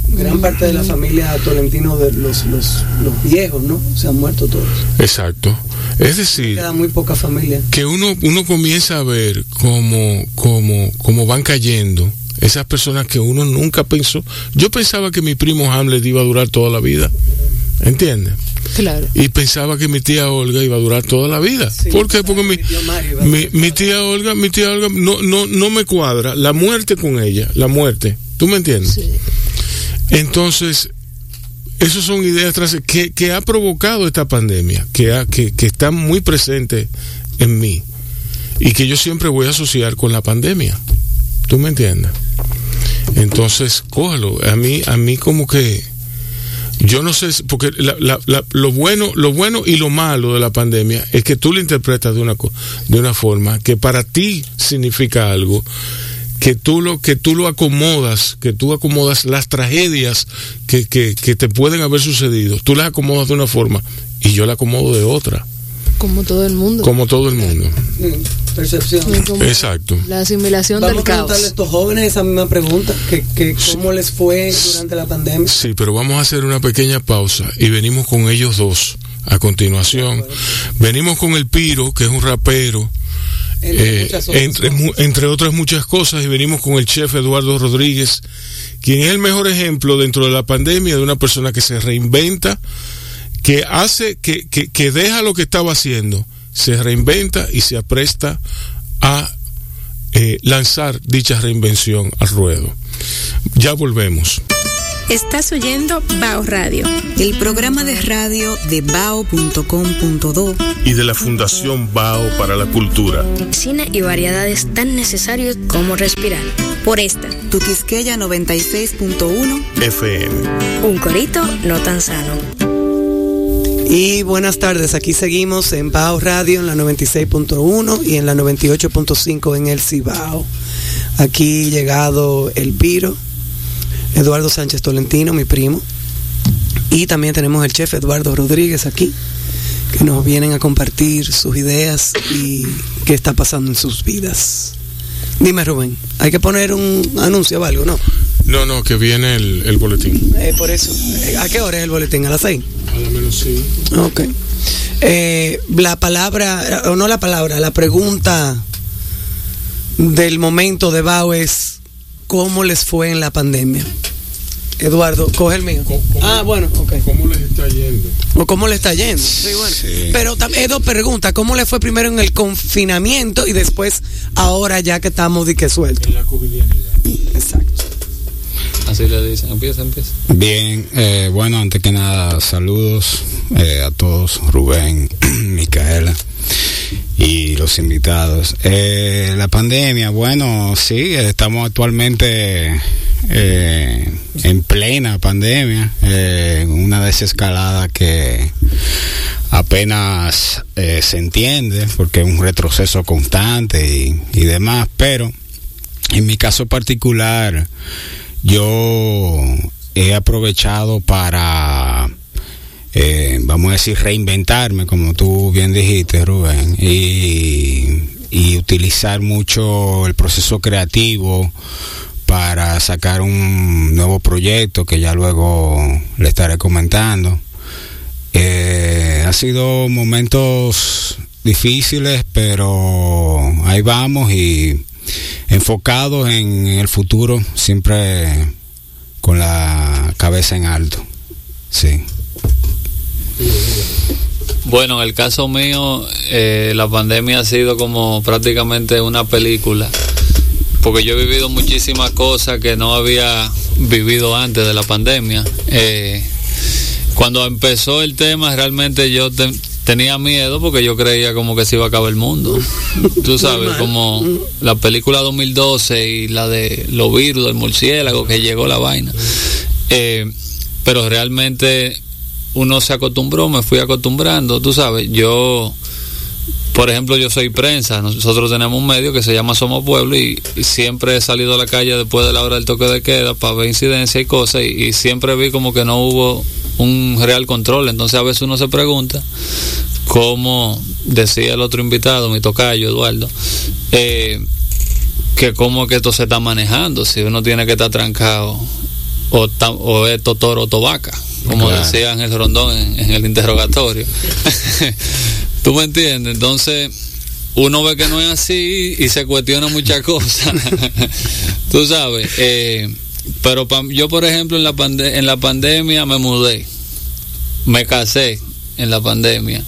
gran parte de la familia Tolentino de los, los, los viejos, ¿no? Se han muerto todos. Exacto. Es decir, queda muy poca familia. Que uno, uno comienza a ver cómo, cómo, cómo van cayendo esas personas que uno nunca pensó. Yo pensaba que mi primo Hamlet iba a durar toda la vida. ¿Entiendes? Claro. Y pensaba que mi tía Olga iba a durar toda la vida. Sí, ¿Por qué? Porque mi, mi, mi, tía Olga, mi tía Olga no, no, no me cuadra. La muerte con ella, la muerte. ¿Tú me entiendes? Sí. Entonces, esas son ideas que, que ha provocado esta pandemia, que, ha, que, que están muy presentes en mí y que yo siempre voy a asociar con la pandemia. ¿Tú me entiendes? Entonces, cójalo. A mí, a mí como que yo no sé, porque lo bueno, lo bueno y lo malo de la pandemia es que tú lo interpretas de una de una forma que para ti significa algo, que tú lo, que tú lo acomodas, que tú acomodas las tragedias que, que, que te pueden haber sucedido, tú las acomodas de una forma y yo la acomodo de otra. Como todo el mundo. Como todo el mundo. Percepción. Exacto. La asimilación Vamos del a preguntarle caos. a estos jóvenes esa misma pregunta, que, que cómo les fue durante la pandemia. Sí, pero vamos a hacer una pequeña pausa y venimos con ellos dos a continuación. Venimos con el Piro, que es un rapero. Entre, eh, entre, entre, otras muchas cosas, y venimos con el chef Eduardo Rodríguez, quien es el mejor ejemplo dentro de la pandemia de una persona que se reinventa, que hace, que, que, que deja lo que estaba haciendo, se reinventa y se apresta a eh, lanzar dicha reinvención al ruedo. Ya volvemos. Estás oyendo Bao Radio, el programa de radio de bao.com.do y de la Fundación Bao para la Cultura. Cine y variedades tan necesarios como respirar. Por esta, tu Quisqueya 96.1 FM. Un corito no tan sano. Y buenas tardes, aquí seguimos en Bao Radio en la 96.1 y en la 98.5 en el Cibao. Aquí llegado el Piro, Eduardo Sánchez Tolentino, mi primo. Y también tenemos el chef Eduardo Rodríguez aquí, que nos vienen a compartir sus ideas y qué está pasando en sus vidas. Dime Rubén, hay que poner un anuncio o algo, ¿no? No, no, que viene el, el boletín. Eh, por eso. Eh, ¿A qué hora es el boletín? ¿A las seis? A lo menos sí. Ok. Eh, la palabra, o no la palabra, la pregunta del momento de Bao es ¿cómo les fue en la pandemia? Eduardo, coge el mío. ¿Cómo- cómo- ah, bueno, ok. ¿Cómo les está yendo? ¿O cómo le está yendo? Sí, bueno. Sí. Pero también dos preguntas. ¿Cómo le fue primero en el confinamiento y después ahora ya que estamos de que sueltos? En la covidianidad. Exacto. Así le dicen, empieza, empieza. Bien, eh, bueno, antes que nada, saludos eh, a todos, Rubén, Micaela y los invitados. Eh, la pandemia, bueno, sí, estamos actualmente en plena pandemia, una desescalada que apenas se entiende porque es un retroceso constante y, y demás, pero en mi caso particular, yo he aprovechado para, eh, vamos a decir, reinventarme, como tú bien dijiste, Rubén, y, utilizar mucho el proceso creativo para sacar un nuevo proyecto que ya luego le estaré comentando. Eh, ha sido momentos difíciles, pero ahí vamos y enfocados en el futuro, siempre con la cabeza en alto. Sí. Bueno, en el caso mío, eh, la pandemia ha sido como prácticamente una película, porque yo he vivido muchísimas cosas que no había vivido antes de la pandemia. Eh, cuando empezó el tema, realmente yo te- tenía miedo porque yo creía como que se iba a acabar el mundo. Tú sabes, como la película 2012 y la de los virus, del murciélago, que llegó la vaina. Eh, pero realmente uno se acostumbró, me fui acostumbrando, tú sabes, yo, por ejemplo, yo soy prensa, nosotros tenemos un medio que se llama Somos Pueblo y, y siempre he salido a la calle después de la hora del toque de queda para ver incidencias y cosas y, y siempre vi como que no hubo un real control, entonces a veces uno se pregunta cómo decía el otro invitado, mi tocayo Eduardo, eh, que cómo que esto se está manejando, si uno tiene que estar trancado o, o es totoro o tobaca, como Claro. decía Ángel Rondón en, en el interrogatorio. ¿Tú me entiendes? Entonces, uno ve que no es así y se cuestiona muchas cosas. Tú sabes, eh, pero pa- yo, por ejemplo, en la, pande- en la pandemia me mudé, me casé en la pandemia.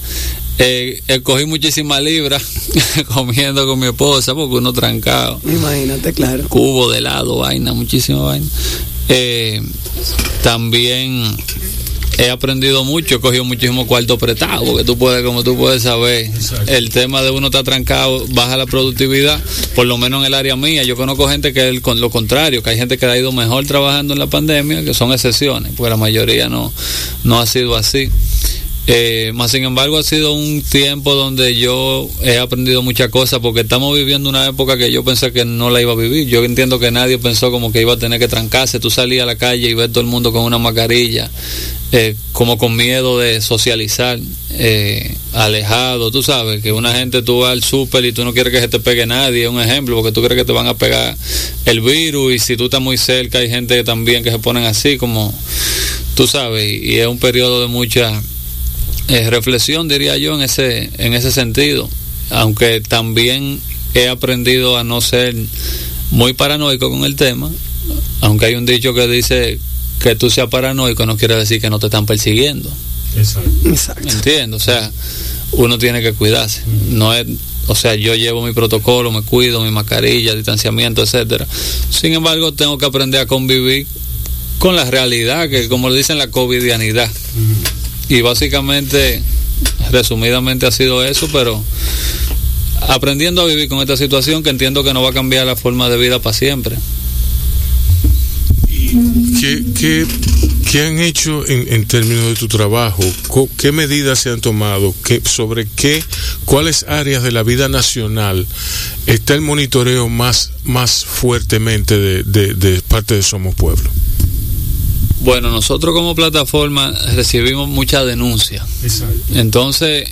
Eh, escogí muchísimas libras comiendo con mi esposa porque uno trancado Imagínate, claro. cubo de helado, vaina, muchísima vaina. Eh, también he aprendido mucho, he cogido muchísimo cuarto prestado, porque tú puedes, como tú puedes saber, el tema de uno está trancado, baja la productividad, por lo menos en el área mía. Yo conozco gente que es con lo contrario, que hay gente que ha ido mejor trabajando en la pandemia, que son excepciones, porque la mayoría no, no ha sido así. Eh, más sin embargo ha sido un tiempo donde yo he aprendido muchas cosas porque estamos viviendo una época que yo pensé que no la iba a vivir. Yo entiendo que nadie pensó como que iba a tener que trancarse. Tú salías a la calle y ves todo el mundo con una mascarilla, eh, como con miedo de socializar, eh, alejado. Tú sabes que una gente tú vas al súper y tú no quieres que se te pegue nadie, es un ejemplo, porque tú crees que te van a pegar el virus y si tú estás muy cerca hay gente también que se ponen así como tú sabes y es un periodo de mucha eh, reflexión, diría yo, en ese, en ese sentido. Aunque también he aprendido a no ser muy paranoico con el tema, aunque hay un dicho que dice que tú seas paranoico no quiere decir que no te están persiguiendo. Exacto. Exacto. Entiendo, o sea, uno tiene que cuidarse. No es, o sea, yo llevo mi protocolo, me cuido, mi mascarilla, distanciamiento, etcétera. Sin embargo, tengo que aprender a convivir con la realidad, que como le dicen la covidianidad. Y básicamente, resumidamente ha sido eso, pero aprendiendo a vivir con esta situación que entiendo que no va a cambiar la forma de vida para siempre. ¿Qué, qué, ¿qué han hecho en, en, términos de tu trabajo? ¿Qué medidas se han tomado? ¿Qué, ¿Sobre qué, cuáles áreas de la vida nacional está el monitoreo más, más fuertemente de, de, de parte de Somos Pueblo? Bueno, nosotros como plataforma recibimos muchas denuncias. Entonces,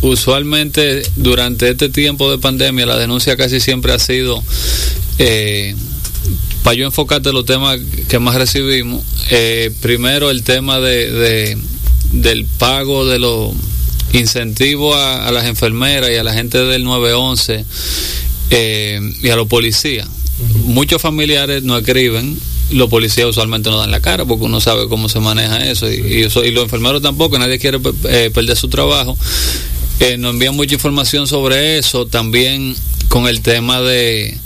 usualmente durante este tiempo de pandemia, la denuncia casi siempre ha sido, eh, para yo enfocarte los temas que más recibimos, eh, primero el tema de, del pago de los incentivos a, las enfermeras y a la gente del 911 eh, y a los policías. Muchos familiares no escriben los policías usualmente no dan la cara porque uno sabe cómo se maneja eso y, eso, y los enfermeros tampoco, nadie quiere eh, perder su trabajo. Eh, nos envían mucha información sobre eso, también con el tema de,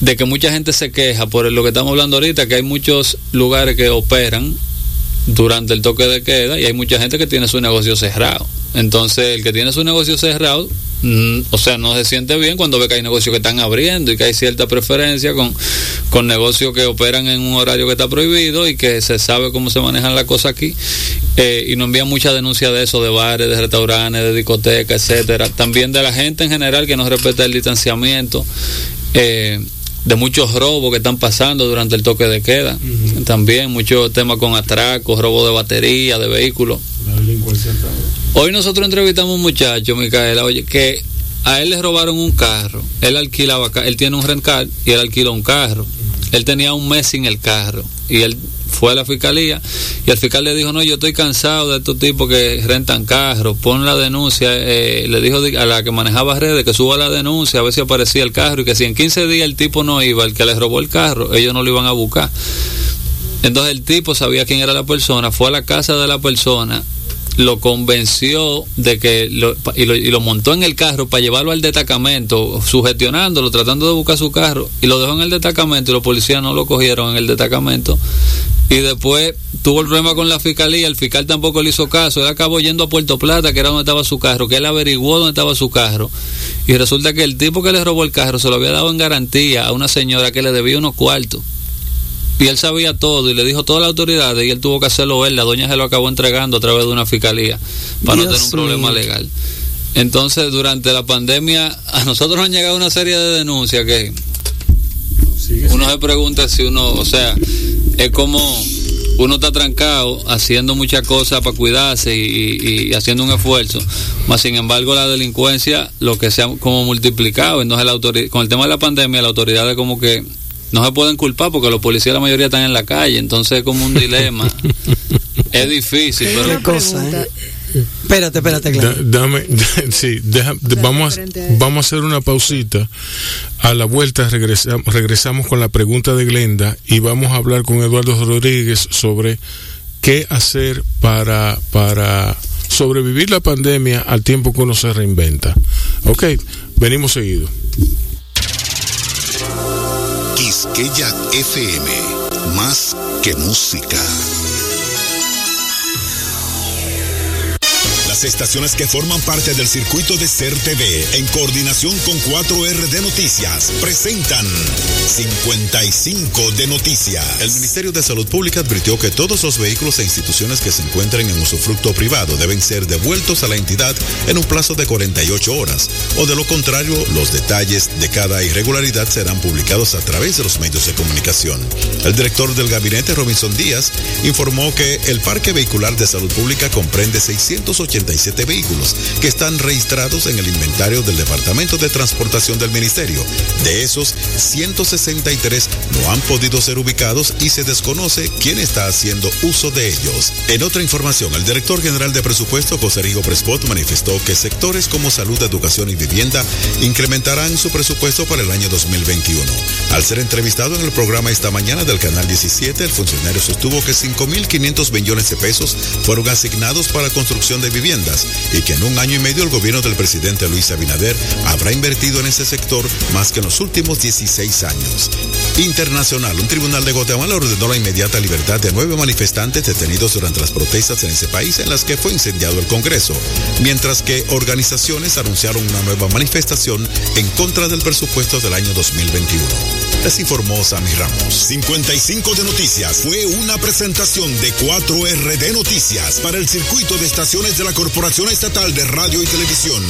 de que mucha gente se queja por lo que estamos hablando ahorita, que hay muchos lugares que operan durante el toque de queda y hay mucha gente que tiene su negocio cerrado. Entonces, el que tiene su negocio cerrado Mm, o sea, no se siente bien cuando ve que hay negocios que están abriendo y que hay cierta preferencia con, con negocios que operan en un horario que está prohibido y que se sabe cómo se manejan las cosas aquí. Eh, y nos envían muchas denuncias de eso, de bares, de restaurantes, de discotecas, etcétera. También de la gente en general que no respeta el distanciamiento. Eh, de muchos robos que están pasando durante el toque de queda. También muchos temas con atracos, robo de batería, de vehículos. Hoy nosotros entrevistamos a un muchacho, Micaela, oye, que a él le robaron un carro. Él alquilaba, él tiene un rental y él alquiló un carro. Él tenía un mes sin el carro y él fue a la fiscalía y el fiscal le dijo, no, yo estoy cansado de estos tipos que rentan carros, pon la denuncia, eh, le dijo a la que manejaba redes que suba la denuncia a ver si aparecía el carro y que si en 15 días el tipo no iba, el que le robó el carro, ellos no lo iban a buscar. Entonces el tipo sabía quién era la persona, fue a la casa de la persona, lo convenció de que lo, y, lo, y, lo, montó en el carro para llevarlo al destacamento, sugestionándolo, tratando de buscar su carro, y lo dejó en el destacamento y los policías no lo cogieron en el destacamento. Y después tuvo el problema con la fiscalía, el fiscal tampoco le hizo caso, él acabó yendo a Puerto Plata, que era donde estaba su carro, que él averiguó dónde estaba su carro, y resulta que el tipo que le robó el carro se lo había dado en garantía a una señora que le debía unos cuartos y él sabía todo y le dijo todas las autoridades y él tuvo que hacerlo él, la doña se lo acabó entregando a través de una fiscalía para Dios no tener un problema mío. legal. Entonces, durante la pandemia, a nosotros nos han llegado una serie de denuncias que uno se pregunta si uno, o sea, es como uno está trancado haciendo muchas cosas para cuidarse y, y, haciendo un esfuerzo, más sin embargo la delincuencia lo que se ha como multiplicado, entonces la autoridad, con el tema de la pandemia la autoridad es como que no se pueden culpar porque los policías la mayoría están en la calle, entonces es como un dilema. es difícil, pero... Cosa, ¿eh? Espérate, espérate, claro. Da, dame, da, sí, deja, vamos, a, vamos a hacer una pausita. A la vuelta regresamos, regresamos con la pregunta de Glenda y vamos a hablar con Eduardo Rodríguez sobre qué hacer para, para sobrevivir la pandemia al tiempo que uno se reinventa. Ok, venimos seguido. Quisqueya FM, más que música. Estaciones que forman parte del circuito de Ser TV, en coordinación con 4RD Noticias, presentan 55 de Noticias. El Ministerio de Salud Pública advirtió que todos los vehículos e instituciones que se encuentren en usufructo privado deben ser devueltos a la entidad en un plazo de 48 horas, o de lo contrario, los detalles de cada irregularidad serán publicados a través de los medios de comunicación. El director del gabinete, Robinson Díaz, informó que el parque vehicular de salud pública comprende 680 vehículos que están registrados en el inventario del Departamento de Transportación del Ministerio. De esos, 163 no han podido ser ubicados y se desconoce quién está haciendo uso de ellos. En otra información, el director general de presupuesto, José Rigo Prespot, manifestó que sectores como salud, educación y vivienda incrementarán su presupuesto para el año 2021. Al ser entrevistado en el programa esta mañana del Canal 17, el funcionario sostuvo que 5.500 millones de pesos fueron asignados para construcción de viviendas y que en un año y medio el gobierno del presidente Luis Abinader habrá invertido en ese sector más que en los últimos 16 años. Internacional, un tribunal de Guatemala ordenó la inmediata libertad de nueve manifestantes detenidos durante las protestas en ese país en las que fue incendiado el Congreso, mientras que organizaciones anunciaron una nueva manifestación en contra del presupuesto del año 2021. Les informó Sammy Ramos. 55 de noticias fue una presentación de 4RD Noticias para el circuito de estaciones de la Corporación Estatal de Radio y Televisión.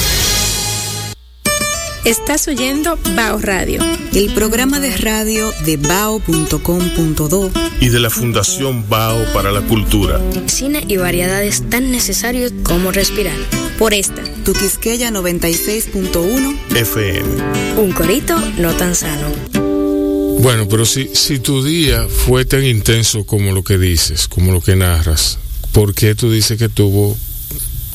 Estás oyendo Bao Radio, el programa de radio de bao.com.do y de la Fundación Bao para la Cultura. Cine y variedades tan necesarios como respirar. Por esta, tu Quisqueya 96.1 FM. Un corito no tan sano. Bueno, pero si, si tu día fue tan intenso como lo que dices, como lo que narras, ¿por qué tú dices que tuvo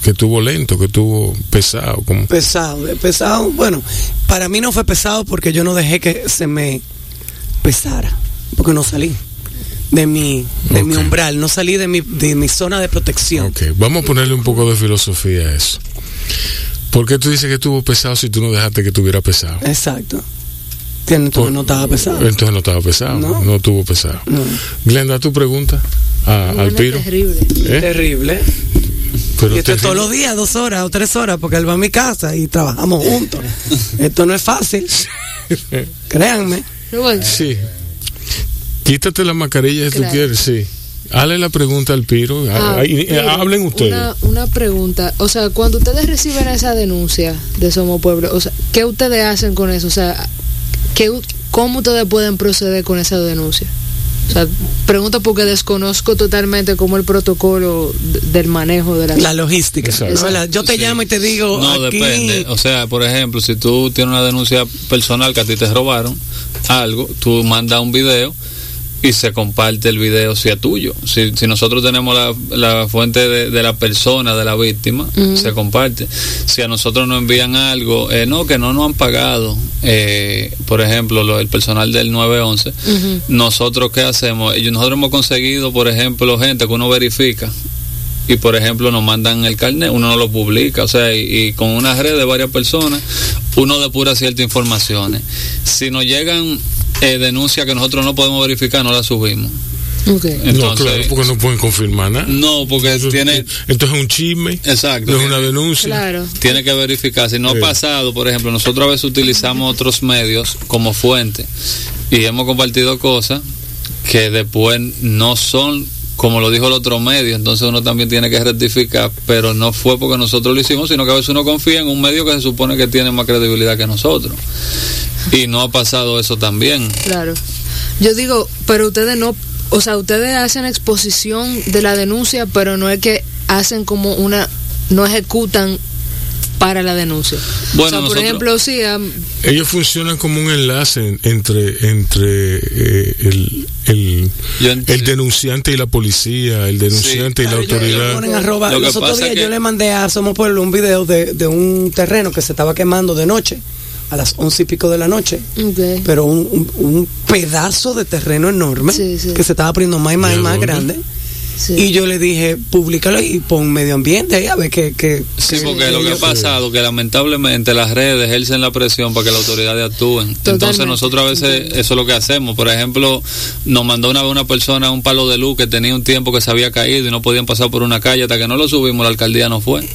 que tuvo lento, que tuvo pesado. Como... Pesado, pesado. Bueno, para mí no fue pesado porque yo no dejé que se me pesara, porque no salí de mi, de mi umbral, no salí de mi, de mi zona de protección. Ok, vamos a ponerle un poco de filosofía a eso. ¿Por qué tú dices que estuvo pesado si tú no dejaste que estuviera pesado? Exacto. Tiene, entonces Por- no estaba pesado. Entonces no estaba pesado, no, No. estuvo pesado. No. Glenda, tu pregunta a, al Una Piro. terrible. ¿Eh? Terrible. Pero y esto es todos los días, dos horas o tres horas, porque él va a mi casa y trabajamos juntos. esto no es fácil. Créanme. Sí. Quítate la mascarilla si tú quieres, sí. Hale la pregunta al Piro. ah, Ah, y- Piro, hablen ustedes. Una, una pregunta. O sea, cuando ustedes reciben esa denuncia de Somos Pueblo, o sea, ¿qué ustedes hacen con eso? O sea, ¿qué, ¿cómo ustedes pueden proceder con esa denuncia? O sea, pregunto porque desconozco totalmente cómo el protocolo del manejo de la... La logística. Yo te Sí. llamo y te digo, No, aquí, depende. O sea, por ejemplo, si tú tienes una denuncia personal que a ti te robaron algo, tú mandas un video y se comparte el video si es tuyo. Si, si nosotros tenemos la, la fuente de, de la persona, de la víctima, se comparte. Si a nosotros nos envían algo, eh, no, que no nos han pagado, eh, por ejemplo, lo, el personal del 911, nosotros qué hacemos? Ellos- Nosotros hemos conseguido, por ejemplo, gente que uno verifica y por ejemplo nos mandan el carnet, uno no lo publica, o sea, y, y con una red de varias personas, uno depura ciertas informaciones. Si nos llegan eh, denuncias que nosotros no podemos verificar, no las subimos. Ok. no, Entonces, claro, porque no pueden confirmar nada. no, porque tiene, Entonces es un chisme. exacto, No es una denuncia. Claro. tiene que verificar. Si no Sí. ha pasado, por ejemplo, nosotros a veces utilizamos otros medios como fuente y hemos compartido cosas que después no son como lo dijo el otro medio, entonces uno también tiene que rectificar, pero no fue porque nosotros lo hicimos, sino que a veces uno confía en un medio que se supone que tiene más credibilidad que nosotros. Y no ha pasado eso también. Claro. Yo digo, pero ustedes no, o sea, ustedes hacen exposición de la denuncia, pero no es que hacen como una, no ejecutan para la denuncia. Bueno, o sea, por ejemplo, sí, am- Ellos funcionan como un enlace en- entre, entre eh, el, el, denunciante y la policía, el denunciante y la Claro, ellos- ellos autoridad. robar. Los otros pasa días que- yo le mandé a Somos Pueblo un video de, de un terreno que se estaba quemando de noche, a las once y pico de la noche. Pero un, un- un pedazo de terreno enorme Sí, sí. que se estaba poniendo más y más y ¿De más grande. Sí. Y yo le dije, públicalo y pon medio ambiente ahí a ver qué. qué Sí, qué- porque lo que ha pasado que lamentablemente las redes ejercen la presión para que las autoridades actúen. Entonces nosotros a veces eso es lo que hacemos. Por ejemplo, nos mandó una vez una persona un palo de luz que tenía un tiempo que se había caído y no podían pasar por una calle hasta que no lo subimos la alcaldía no fue.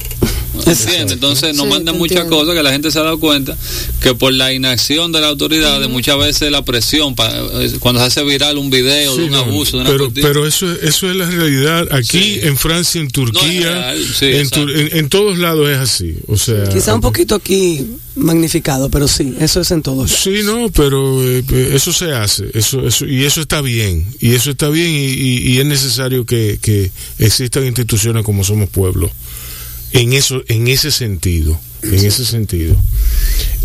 ¿Entiendes? Entonces nos Sí, mandan muchas entiendo. cosas que la gente se ha dado cuenta que por la inacción de las autoridades muchas veces la presión pa- cuando se hace viral un video Sí, de un no, abuso de una pero, pero eso, eso es la realidad aquí Sí. en Francia, en Turquía, en. Tur- en- en todos lados es así. O sea, Quizá un poquito aquí magnificado, pero sí, eso es en todos. lados. Sí, no, pero eh, eso se hace, eso, eso, y eso está bien, y eso está bien, y, y- y es necesario que, que existan instituciones como Somos Pueblo, en eso, en ese sentido, en ese sentido.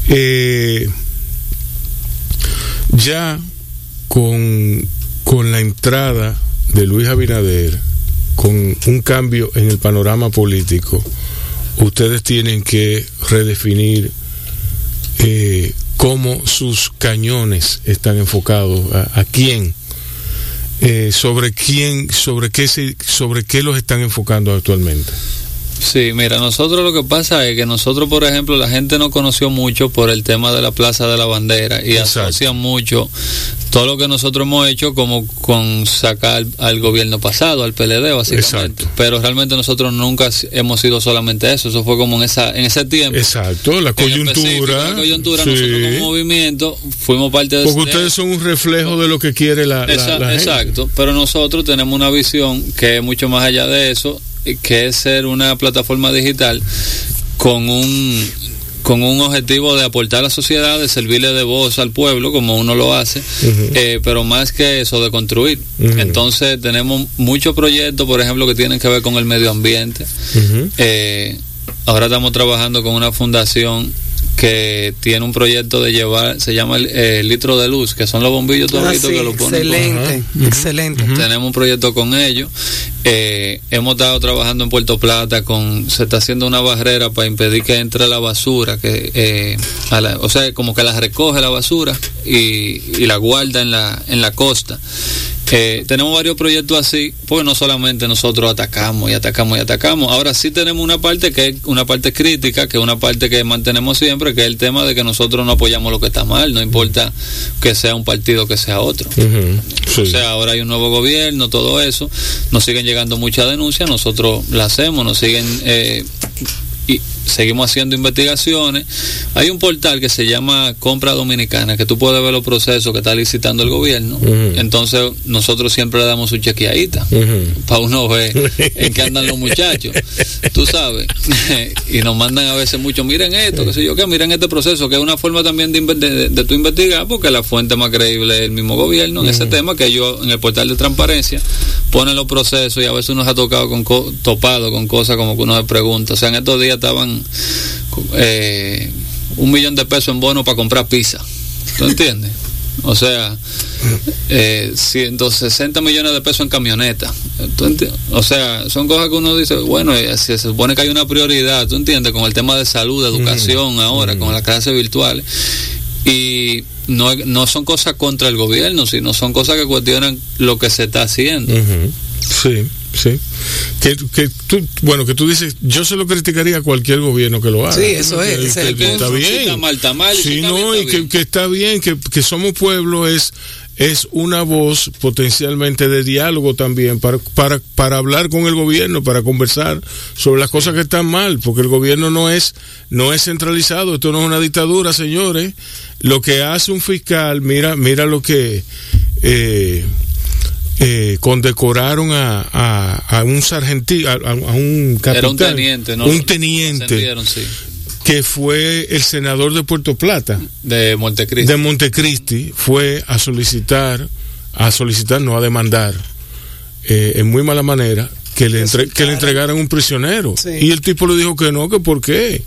Eh, ya con, con la entrada de Luis Abinader, con un cambio en el panorama político, ustedes tienen que redefinir eh, cómo sus cañones están enfocados, a, quién, eh, sobre quién, sobre qué, se, sobre qué los están enfocando actualmente. Sí, mira, nosotros lo que pasa es que nosotros, por ejemplo, la gente no conoció mucho por el tema de la Plaza de la Bandera y Exacto. asocian mucho todo lo que nosotros hemos hecho como con sacar al gobierno pasado, al PLD básicamente. Exacto. Pero realmente nosotros nunca hemos sido solamente eso, eso fue como en esa en ese tiempo. Exacto, la coyuntura. La coyuntura, sí. nosotros como movimiento fuimos parte de Porque de- ustedes son un reflejo de lo que quiere la, la- Esa- la gente. exacto, pero nosotros tenemos una visión que es mucho más allá de eso, que es ser una plataforma digital con un con un objetivo de aportar a la sociedad, de servirle de voz al pueblo, como uno lo hace, eh, pero más que eso, de construir. Entonces tenemos muchos proyectos, por ejemplo, que tienen que ver con el medio ambiente. Eh, ahora estamos trabajando con una fundación que tiene un proyecto de llevar, se llama el eh, litro de luz, que son los bombillos Ah, sí, que lo ponen. con- excelente, excelente. tenemos un proyecto con ellos. Eh, hemos estado trabajando en Puerto Plata con, se está haciendo una barrera para impedir que entre la basura, que, eh, a la- o sea, como que la recoge la basura y, y la guarda en la, en la costa. Eh, tenemos varios proyectos así, porque no solamente nosotros atacamos y atacamos y atacamos. Ahora sí tenemos una parte que es una parte crítica, que es una parte que mantenemos siempre, que es el tema de que nosotros no apoyamos lo que está mal, no importa que sea un partido que sea otro. Sí. O sea, ahora hay un nuevo gobierno, todo eso. Nos siguen llegando muchas denuncias, nosotros las hacemos, nos siguen eh, y seguimos haciendo investigaciones. Hay un portal que se llama Compra Dominicana, que tú puedes ver los procesos que está licitando el gobierno. Entonces, nosotros siempre le damos su chequeadita para uno ver en qué andan los muchachos, tú sabes, y nos mandan a veces mucho, miren esto, qué sé yo, que miren este proceso, que es una forma también de, de, de tú investigar, porque la fuente más creíble es el mismo gobierno en ese tema, que ellos en el portal de transparencia ponen los procesos y a veces uno se ha tocado con co- topado con cosas como que uno se pregunta, o sea, en estos días estaban eh, un millón de pesos en bono para comprar pizza, ¿tú entiendes? O sea, eh, 160 millones de pesos en camioneta. ¿Tú O sea, son cosas que uno dice, bueno, eh, se supone que hay una prioridad, ¿tú entiendes? Con el tema de salud, educación ahora, con las clases virtuales. Y no, no son cosas contra el gobierno, sino son cosas que cuestionan lo que se está haciendo. Sí, sí. Que, que tú, bueno, que tú dices, yo se lo criticaría a cualquier gobierno que lo haga. Sí, eso es, Que- ese es el que está bien. está mal, está mal, Sí, está no, bien, y que, está bien, que, que somos pueblo es es una voz potencialmente de diálogo también para, para, para hablar con el gobierno, para conversar sobre las cosas que están mal, porque el gobierno no es, no es centralizado, esto no es una dictadura, señores. Lo que hace un fiscal, mira, mira lo que eh, eh, condecoraron a, a, a un sargentino, a, a un capitán, Era un teniente, ¿no? un teniente Ascendieron, sí. Que fue el senador de Puerto Plata De Montecristo. de Montecristi fue a solicitar, a solicitar, no a demandar, eh, en muy mala manera, que le, entre- que le entregaran un prisionero. Sí. Y el tipo le dijo que no, que por qué.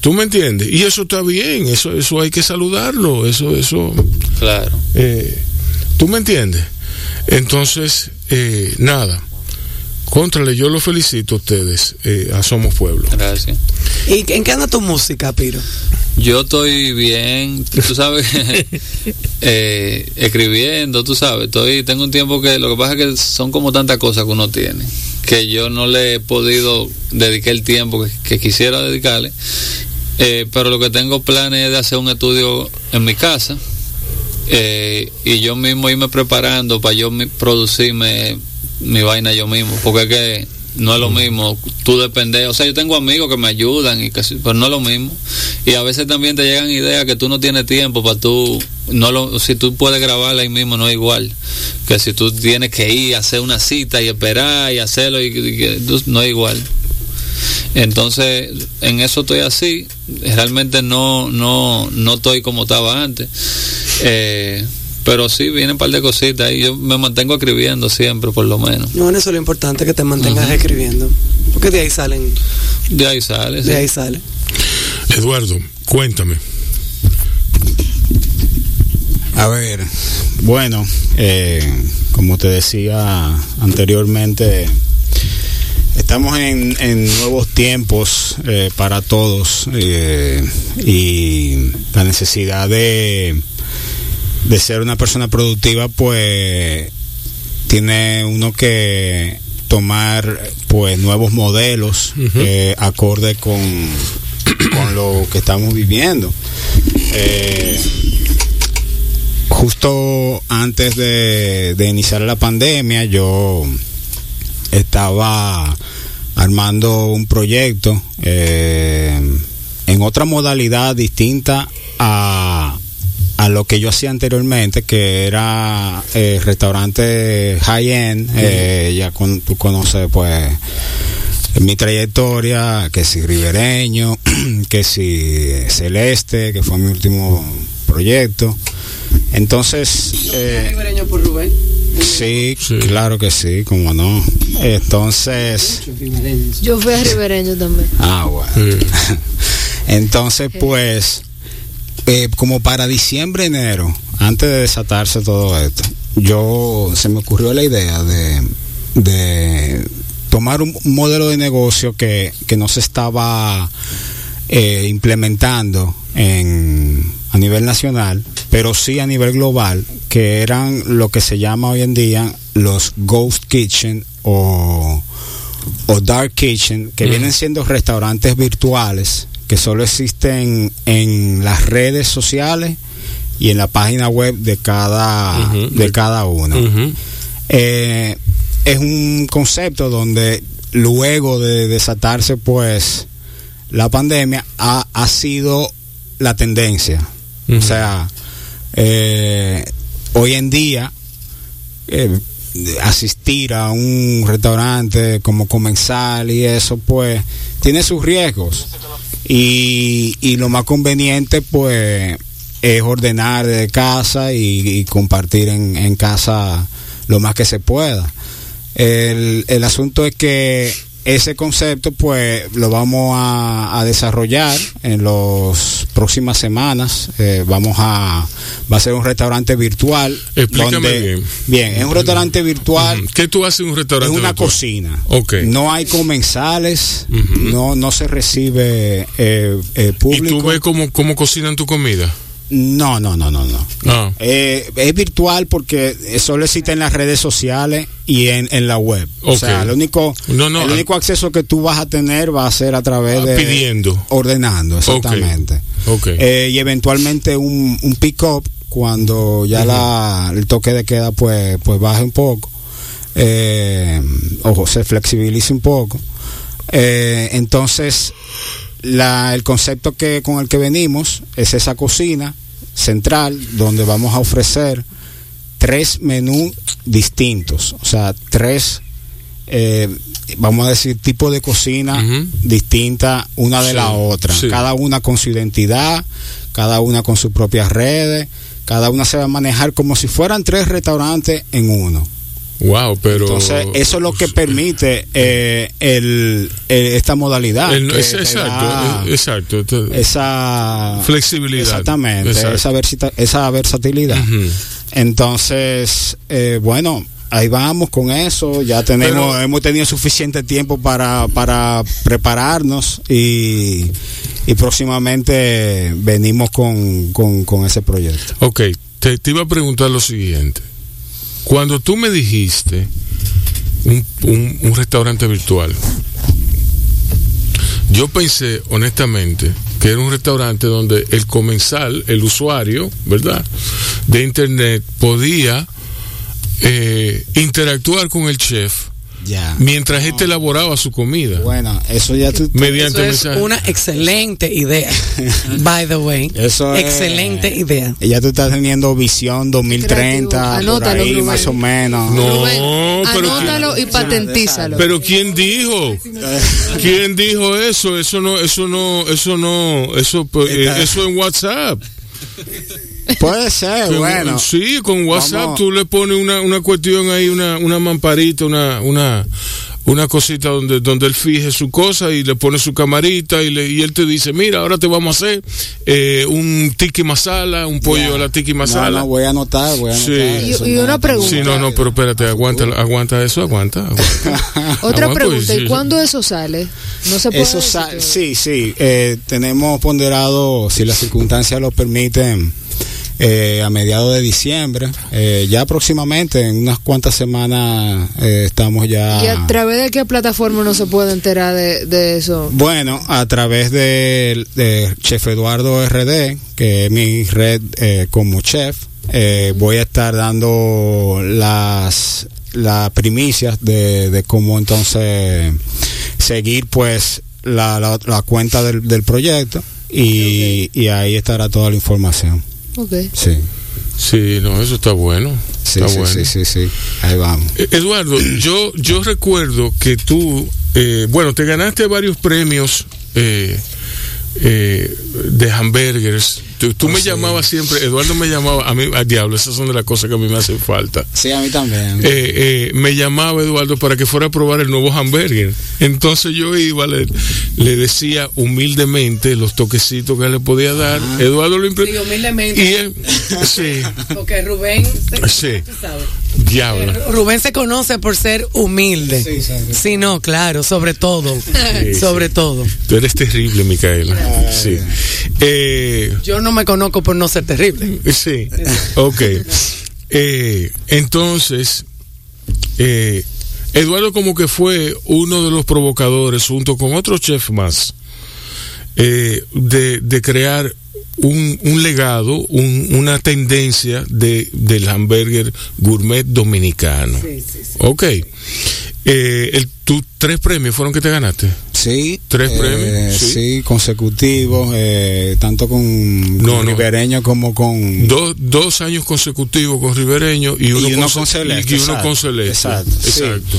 ¿Tú me entiendes? Y eso está bien, eso, eso hay que saludarlo, eso, eso, Claro. eh, ¿tú me entiendes? Entonces, eh, nada, contrale, yo lo felicito a ustedes, eh, a Somos Pueblo. Gracias. ¿Y en qué anda tu música, Piro? Yo estoy bien, tú sabes, eh, escribiendo, tú sabes, estoy, tengo un tiempo que lo que pasa es que son como tantas cosas que uno tiene, que yo no le he podido dedicar el tiempo que, que quisiera dedicarle, eh, pero lo que tengo planes es de hacer un estudio en mi casa eh, y yo mismo irme preparando para yo producirme mi vaina yo mismo, porque es que no es lo mismo, tú dependes, o sea, yo tengo amigos que me ayudan, y que, pero no es lo mismo. Y a veces también te llegan ideas que tú no tienes tiempo para tú, no lo, si tú puedes grabarla ahí mismo, no es igual que si tú tienes que ir hacer una cita y esperar y hacerlo, y, y no es igual. Entonces, en eso estoy así. Realmente no, no, no estoy como estaba antes. Eh, pero sí, vienen un par de cositas y yo me mantengo escribiendo siempre, por lo menos. No, eso es lo importante, que te mantengas escribiendo. Porque de ahí salen, De ahí sale. sí. de ahí sale. Eduardo, cuéntame. A ver, bueno, eh, como te decía anteriormente, estamos en, en nuevos tiempos eh, para todos eh, y la necesidad de, de ser una persona productiva, pues tiene uno que tomar pues nuevos modelos eh, acorde con, con lo que estamos viviendo. Eh, justo antes de, de iniciar la pandemia yo estaba armando un proyecto eh, en otra modalidad distinta a, a lo que yo hacía anteriormente, que era eh, restaurante high-end. eh, ya con, tú conoces, pues, mi trayectoria, que si Ribereño, que si Celeste, que fue mi último proyecto. Entonces, eh, Ribereño por Rubén. sí, Sí. claro que sí, como no. Entonces, Yo fui a Ribereño también. ah, bueno. Entonces, pues, eh, como para diciembre, enero, antes de desatarse todo esto, yo se me ocurrió la idea de, de tomar un modelo de negocio que, que no se estaba eh, implementando en, a nivel nacional, pero sí a nivel global, que eran lo que se llama hoy en día los ghost kitchen o, o dark kitchen, que vienen siendo restaurantes virtuales que solo existen en las redes sociales y en la página web de cada, de cada uno. Eh, es un concepto donde luego de desatarse pues la pandemia ha, ha sido la tendencia. O sea, eh, hoy en día eh, asistir a un restaurante como comensal y eso pues tiene sus riesgos y, y lo más conveniente pues es ordenar de casa y, y compartir en, en casa lo más que se pueda. El, el asunto es que ese concepto pues lo vamos a, a desarrollar en las próximas semanas. Eh, vamos a va a ser un restaurante virtual. Explícame bien. Bien, es un restaurante virtual. ¿Qué tú haces en un Es restaurante? una virtual? cocina. Ok. No hay comensales. No no se recibe eh, eh, ¿Y público. tú ves cómo, cómo cocinan tu comida? No, no, no, no, no. Ah. Eh, es virtual porque solo existe en las redes sociales y en, en la web. O sea, el único, No, no, el ah. único acceso que tú vas a tener va a ser a través Ah, de... pidiendo. Ordenando, exactamente. Ok. Eh, y eventualmente un, un pick-up cuando ya la, el toque de queda pues, pues baje un poco. Eh, o se flexibilice un poco. Eh, entonces, la, el concepto que con el que venimos es esa cocina central donde vamos a ofrecer tres menús distintos, o sea, tres, eh, vamos a decir, tipos de cocina Ujú. distinta una de Sí, la otra, sí. cada una con su identidad, cada una con sus propias redes, cada una se va a manejar como si fueran tres restaurantes en uno. Wow, pero. Entonces, eso es lo que permite eh, el, el- esta modalidad. El- es- exacto, es- esa Flexibilidad. Exactamente, Exacto. esa, versita- esa versatilidad. Entonces, eh, bueno, ahí vamos con eso. Ya tenemos, Pero- hemos tenido suficiente tiempo para, para prepararnos y, y próximamente venimos con, con, con ese proyecto. Ok, te, te iba a preguntar lo siguiente. Cuando tú me dijiste un, un- restaurante virtual, yo pensé honestamente que era un restaurante donde el comensal, el usuario, ¿verdad? De internet podía eh, interactuar con el chef Ya. mientras este elaboraba su comida. Bueno, eso ya tú. mediante Eso es una excelente idea. By the way. Eso es- excelente idea. Ya tú estás teniendo visión 2030, por Anótalo, ahí Rubén. más o menos. No, Rubén, pero anótalo y patentízalo. Pero quién dijo? ¿Quién dijo eso? Eso no, eso no, eso no, eso, pues, eh, eso en WhatsApp. Puede ser, Que- bueno. Sí, con WhatsApp Vamos. tú le pones una, una cuestión ahí, una, una mamparita, una, una, una cosita donde, donde él fije su cosa y le pone su camarita y, le, y él te dice, mira, ahora te vamos a hacer eh, un tiki masala, un pollo Ya. a la tiki masala. no, voy a anotar, voy a Sí. anotar. Eso y no- una pregunta. Sí, no, no, pero espérate, aguanta, aguanta eso, aguanta. aguanta. Otra Aguanta, pregunta, pues, ¿y sí. cuándo eso sale? No se puede Eso decir todavía. sí, sí. eh, tenemos ponderado, si las circunstancias lo permiten, eh, a mediados de diciembre. Eh, ya próximamente, en unas cuantas semanas, eh, estamos ya... ¿Y a través de qué plataforma no se puede enterar de, de eso? Bueno, a través de, de Chef Eduardo RD, que es mi red eh, como chef, voy a estar dando las las primicias de, de cómo entonces seguir pues la, la, la cuenta del, del proyecto y, y ahí estará toda la información. Ok. Sí, Sí, no, eso está bueno. sí, está sí, bueno. sí, sí, sí. Ahí vamos. Eh, Eduardo, yo, yo recuerdo que tú, eh, bueno, te ganaste varios premios eh, eh, de hamburgers. Tú, tú Oh, me sí. llamabas siempre, Eduardo me llamaba, a mí, al diablo, esas son de las cosas que a mí me hacen falta. Sí, a mí también. Eh, eh, me llamaba Eduardo para que fuera a probar el nuevo hamburger. Entonces yo iba, le, le decía humildemente los toquecitos que le podía dar. Eduardo lo impre- Sí, humildemente. Y él, sí, Porque Rubén, sí. Diablo. Rubén se conoce por ser humilde. Sí, sí. Sí, no, claro, sobre todo. Sí, sobre todo. Tú eres terrible, Micaela. Sí. Eh, Yo no me conozco por no ser terrible. sí. Ok. Eh, entonces, eh, Eduardo como que fue uno de los provocadores, junto con otro chef más, eh, de, de crear un, un legado, un- una tendencia de, del hamburger gourmet dominicano. Ok. Eh, el, ¿tú, ¿Tres premios fueron que te ganaste? Sí. ¿Tres eh, premios? Sí. Sí, consecutivos, eh, tanto con, No, con no. ribereño como con... Dos, dos años consecutivos con Ribereño y uno, Y uno con, con Celeste, y uno exacto, con Celeste. exacto, sí. Exacto.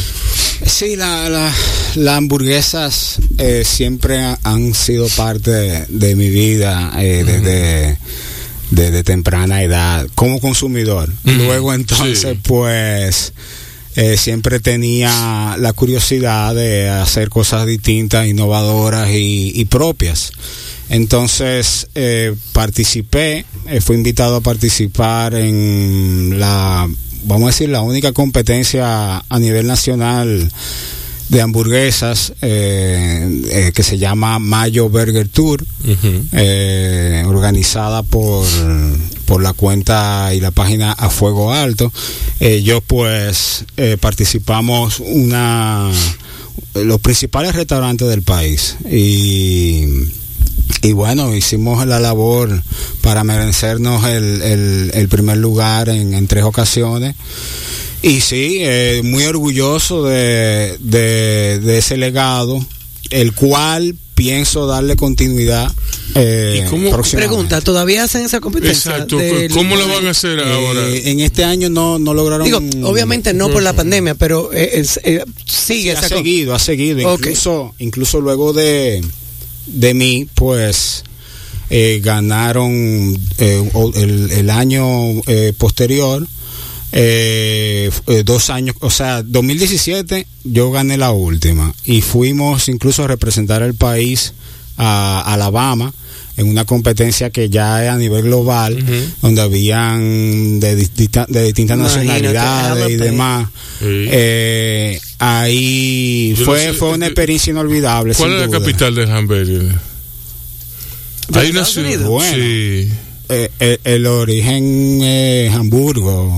Sí, la, la- las hamburguesas eh, siempre ha- han sido parte de, de mi vida desde, desde temprana edad como consumidor. Luego entonces, sí. pues, eh, siempre tenía la curiosidad de hacer cosas distintas, innovadoras y, y propias. Entonces eh, participé, eh, fui invitado a participar en la, vamos a decir, la única competencia a nivel nacional de hamburguesas que se llama Mayo Burger Tour, organizada por, por la cuenta y la página A Fuego Alto. Ellos pues eh, participamos una los principales restaurantes del país y y bueno, hicimos la labor para merecernos el, el- primer lugar en, en tres ocasiones. Y sí, eh, muy orgulloso de- de ese legado, el cual pienso darle continuidad. Eh, ¿Y cómo-. Pregunta, ¿todavía hacen esa competencia? Exacto. del- ¿Cómo la van a hacer ahora? Eh, en este año no, no lograron. Digo, obviamente no por la pandemia, pero eh, es- eh, sigue ha esa co- seguido, ha seguido. Ok. Incluso, incluso luego de, de mí, pues eh, ganaron eh, el, el año eh, posterior. Eh, eh, dos años, o sea, 2017 yo gané la última y fuimos incluso a representar el país a Alabama en una competencia que ya es a nivel global, donde habían de, distinta- de distintas Imagínate, nacionalidades y demás. Sí. Eh, ahí Yo fue, no sé, fue una eh, experiencia inolvidable. ¿Cuál es la capital? ¿De Hay una ciudad. Unidos? Bueno. Sí, Eh, el, el origen es Hamburgo.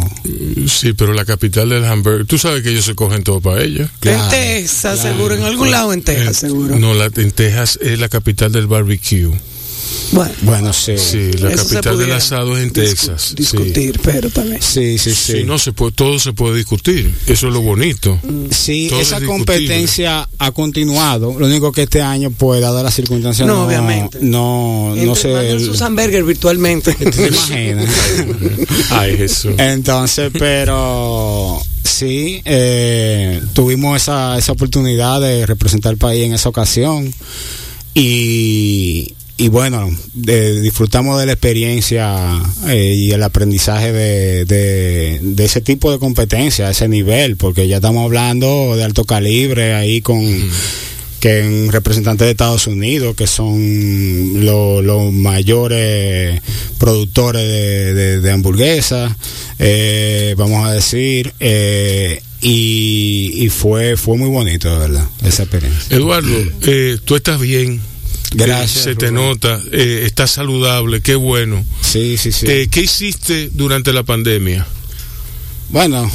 sí, pero la capital del hamburger. Tú sabes que ellos se cogen todo para ella. Claro, en Texas, claro. seguro, en algún lado en Texas, Eh, seguro. No, la, en Texas es la capital del barbecue. Bueno, Bueno, sí. Sí, la eso se capital del asado es en discu- Texas. sí. Discutir, pero también. Sí, sí, sí. Sí, no se puede, todo se puede discutir. Eso es lo bonito. Sí, Todo esa es competencia ha continuado. Lo único que este año, pues, dada las circunstancias, No, no, obviamente. no, no Entre- sé. mandan sus hamburgers virtualmente. ¿Te imaginas? Ay, Jesús. Entonces, pero sí, eh, tuvimos esa, esa oportunidad de representar al país en esa ocasión y, y bueno, de- disfrutamos de la experiencia eh, y el aprendizaje de, de, de ese tipo de competencia, ese nivel, porque ya estamos hablando de alto calibre ahí con que en representantes de Estados Unidos, que son lo- los mayores productores de, de- de hamburguesas, eh, vamos a decir, eh, y, y fue, fue muy bonito, de verdad, esa experiencia. Eduardo, eh, tú estás bien. Gracias, se te Rubén. nota, eh, estás saludable, qué bueno. Sí, sí, sí. Eh, ¿Qué hiciste durante la pandemia? bueno,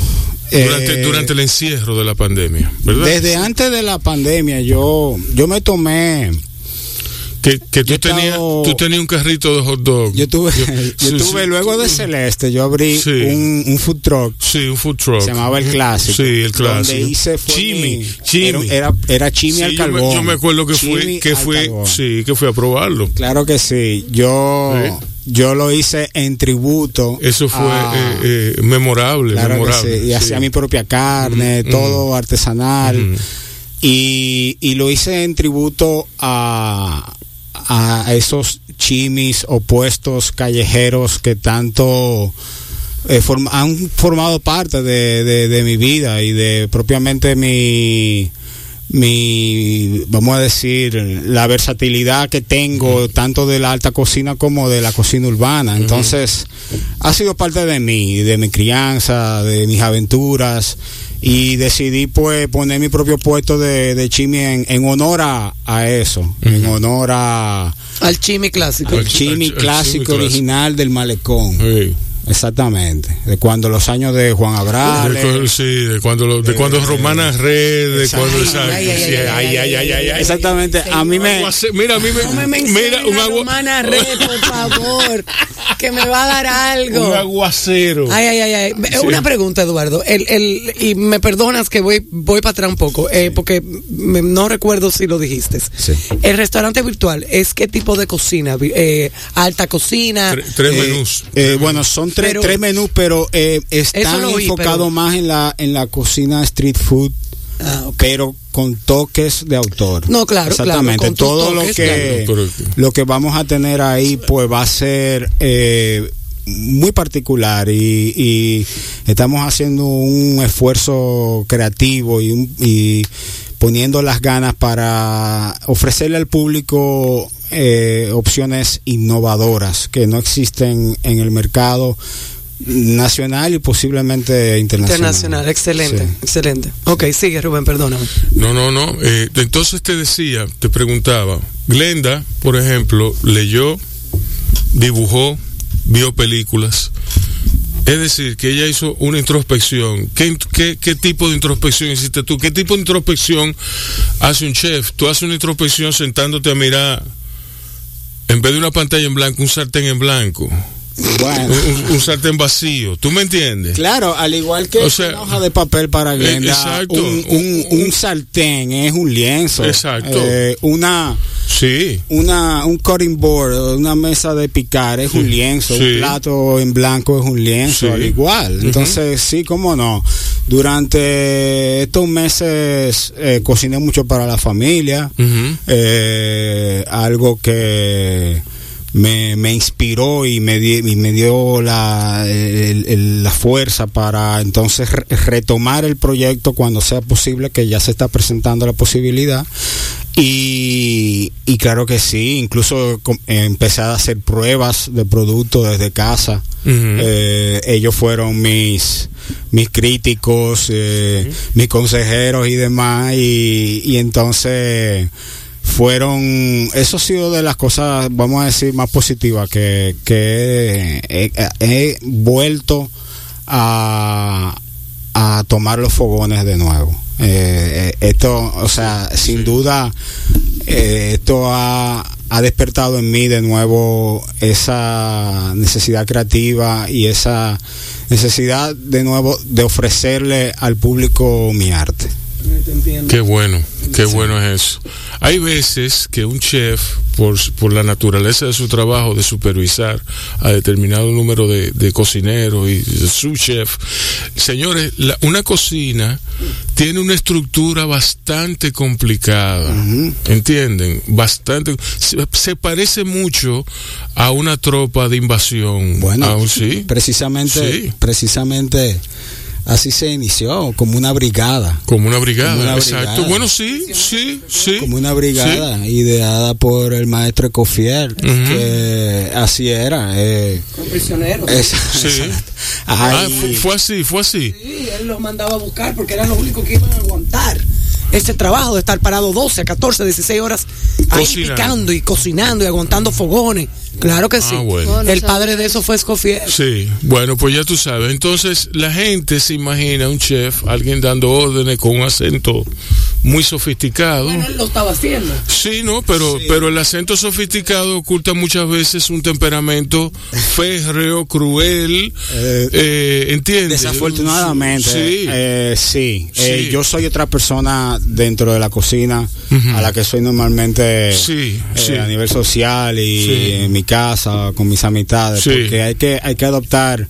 Durante, eh, durante el encierro de la pandemia, ¿verdad? desde antes de la pandemia yo yo me tomé que que tú yo tenías estado- tú tenías un carrito de hot dog. yo tuve yo, sí, tuve sí. luego de Celeste yo abrí Sí. un, un food truck Sí, un food truck. se llamaba el clásico Sí, el clásico. donde hice fue Chimi, mi- Chimi. era, era, chimi Sí, al yo me- carbón Yo me, acuerdo que Chimi fui, que fue, carbón. sí, que fui a probarlo. claro que sí yo Sí. yo lo hice en tributo Eso fue a- eh, eh, memorable, Claro que memorable. sí, y sí. hacía mi propia carne, Mm, todo artesanal. Mm. Y, y lo hice en tributo a, a esos chimis opuestos callejeros que tanto eh, form- han formado parte de, de- de mi vida y de propiamente mi mi vamos a decir la versatilidad que tengo tanto de la alta cocina como de la cocina urbana. Entonces ha sido parte de mí de mi crianza de mis aventuras y decidí pues poner mi propio puesto de, de chimi en, en honor a, a eso en honor a Al chimi clásico. Al chimi clásico chimi clásico. original del malecón Sí. Exactamente de cuando los años de Juan De Abrales cu- sí, de cuando, lo- de cuando Romana Red, de cuando Ay, exacto, ay, ay, sí, ay, ay, ay, ay, ay, ay. exactamente a mí me Mira, a mí me, No me mira, un, a agua- Romana Red, por favor, que me va a dar algo. un aguacero. Ay, ay, ay, ay. Una pregunta, Eduardo. El, el, y me perdonas que voy, voy para atrás un poco, eh, porque me- no recuerdo si lo dijiste. Sí. El restaurante virtual, ¿es qué tipo de cocina? Eh, ¿Alta cocina? Tre- tres Eh, menús. eh, bueno, son tres, Pero- tres menús, pero eh, están enfocados más en la en la cocina street food, Ah, pero con toques de autor. No, claro, Exactamente. Todo lo que claro. lo que vamos a tener ahí, pues va a ser eh, muy particular y, y estamos haciendo un esfuerzo creativo y poniendo las ganas para ofrecerle al público eh, opciones innovadoras que no existen en el mercado nacional y posiblemente internacional. Internacional, excelente, Sí. excelente. Ok, sigue Rubén, perdóname. No, no, no. eh, entonces te decía, te preguntaba, Glenda, por ejemplo, leyó, dibujó, vio películas. Es decir, que ella hizo una introspección. ¿Qué, qué, qué tipo de introspección hiciste tú? ¿Qué tipo de introspección hace un chef? Tú haces una introspección sentándote a mirar, en vez de una pantalla en blanco, un sartén en blanco, Bueno. un, sartén vacío. ¿Tú me entiendes? Claro, al igual que O sea, una hoja de papel para exacto. un, un- un sartén es un lienzo. Exacto. Eh, una, Sí. una, un cutting board, una mesa de picar es un lienzo. Sí. Un plato en blanco es un lienzo, Sí. al igual. Entonces, sí, cómo no. Durante estos meses eh, cociné mucho para la familia. Eh, algo que me, me inspiró y me, di- y me dio la, el- el- la fuerza para entonces re- retomar el proyecto cuando sea posible, que ya se está presentando la posibilidad. Y, y claro que sí, incluso empecé a hacer pruebas de producto desde casa. Eh, ellos fueron mis mis críticos, eh, mis consejeros y demás, y, y entonces fueron, eso ha sido de las cosas, vamos a decir, más positivas que, que he, he vuelto a, a tomar los fogones de nuevo. Eh, eh, esto, o sea, sin duda, eh, esto ha, ha despertado en mí de nuevo esa necesidad creativa y esa necesidad de nuevo de ofrecerle al público mi arte. Qué bueno, qué bueno es eso. Hay veces que un chef, por, por la naturaleza de su trabajo de supervisar a determinado número de, de cocineros y su chef, señores, la- una cocina tiene una estructura bastante complicada, ¿entienden? Bastante. Se, se parece mucho a una tropa de invasión. Bueno, Ah, sí. precisamente, Sí. precisamente así se inició, como una brigada. Como una brigada, Como una exacto. brigada. Bueno, sí, sí, sí. Como una brigada ideada por el maestro Ecofiel, que así era. Eh, Con prisioneros. es- Sí. exacto. Ah, fue así, fue así. Sí, él los mandaba a buscar porque eran los únicos que iban a aguantar. ese trabajo de estar parado 12, 14, 16 horas ahí picando y cocinando y aguantando fogones. Claro que sí. Ah, bueno. Bueno, El padre de eso fue Escofier. Sí, bueno, pues ya tú sabes. Entonces, la gente se imagina un chef, alguien dando órdenes con un acento muy sofisticado. Bueno, él lo estaba haciendo. Sí, no, pero, pero el acento sofisticado oculta muchas veces un temperamento férreo, cruel, Eh, eh, ¿entiendes? Desafortunadamente, Sí. eh, sí. Eh, Sí. yo soy otra persona dentro de la cocina a la que soy normalmente Sí, eh, sí. a nivel social y Sí. en mi casa con mis amistades, Sí. porque hay que hay que adoptar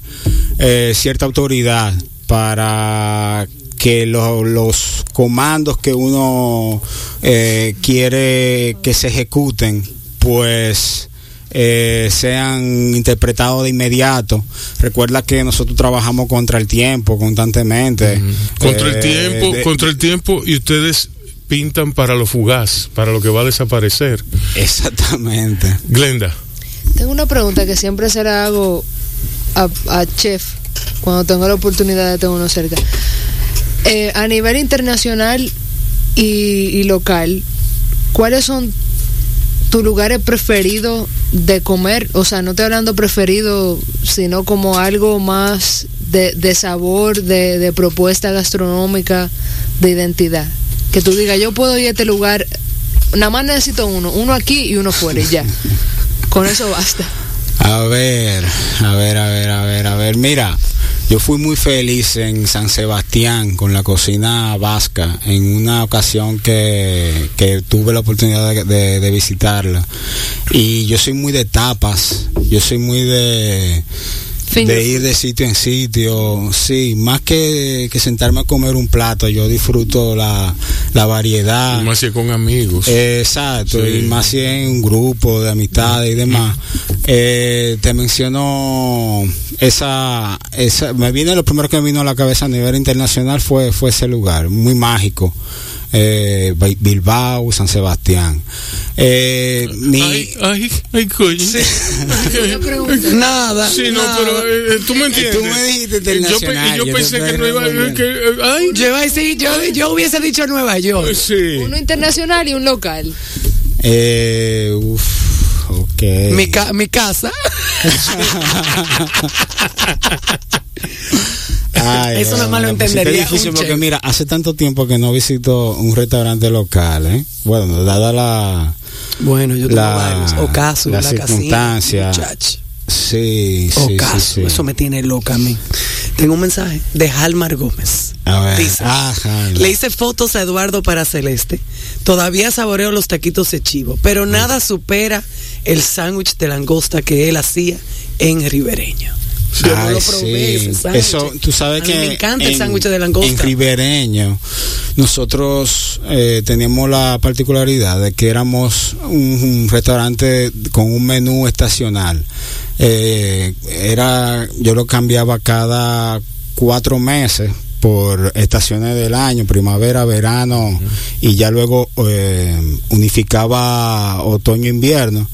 eh, cierta autoridad para que lo- los comandos que uno eh, quiere que se ejecuten, pues eh, sean interpretados de inmediato. Recuerda que nosotros trabajamos contra el tiempo constantemente. Contra el Eh, tiempo, de- contra el tiempo y ustedes pintan para lo fugaz, para lo que va a desaparecer. Exactamente. Glenda. Tengo una pregunta que siempre se la hago a, Chef cuando tengo la oportunidad de tener uno cerca. Eh, a nivel internacional y, y local, ¿cuáles son tus lugares preferidos de comer? O sea, no estoy hablando preferido, sino como algo más de, de sabor, de, de propuesta gastronómica, de identidad. Que tú digas, yo puedo ir a este lugar, nada más necesito uno, uno aquí y uno fuera y ya. Con eso basta. A ver, a ver, a ver, a ver, a ver. Mira, yo fui muy feliz en San Sebastián con la cocina vasca en una ocasión que, que tuve la oportunidad de, de- visitarla. Y yo soy muy de tapas, yo soy muy de, de ir de sitio en sitio. Sí, más que, que sentarme a comer un plato, yo disfruto la, la variedad. Más si con amigos. Eh, Exacto, Sí. y más si en un grupo de amistades y demás. Eh, te menciono esa, esa, me viene lo primero que me vino a la cabeza a nivel internacional fue, fue ese lugar, muy mágico. Eh, Bi- Bilbao, San Sebastián. Eh, mi- Ay, ay, ay, coño. Yo pregunto. Nada. Sí, no, nada. pero eh, eh, tú me entiendes. Tú me dijiste Yo pe- internacional, Yo, yo pensé que no iba a. Que, eh, ay, Yo decir, yo, yo hubiese dicho Nueva York. sí. Uno internacional y un local. eh, uf, ok. Mi, ca- mi casa. Ay, Eso nada más lo entendería difícil un porque chef. mira, hace tanto tiempo que no visito un restaurante local, ¿eh? Bueno, dada la... Bueno, yo tengo La- varios. Ocaso, la la, circunstancia. casina. Sí, sí, sí, Ocaso. sí. Eso me tiene loca a mí. Tengo un mensaje de Halmar Gómez. A ver. Dice, Ajá. Le hice fotos a Eduardo para Celeste. Todavía saboreo los taquitos de chivo, pero nada supera el sándwich de langosta que él hacía en Ribereño. Yo no Ay, lo probé, sí. ese. Eso, tú sabes A mí que me encanta el en- sándwich de langosta. En Ribereño, nosotros eh, teníamos la particularidad de que éramos un, un restaurante con un menú estacional. Eh, era, yo lo cambiaba cada cuatro meses por estaciones del año, primavera, verano, y ya luego eh, unificaba otoño-invierno.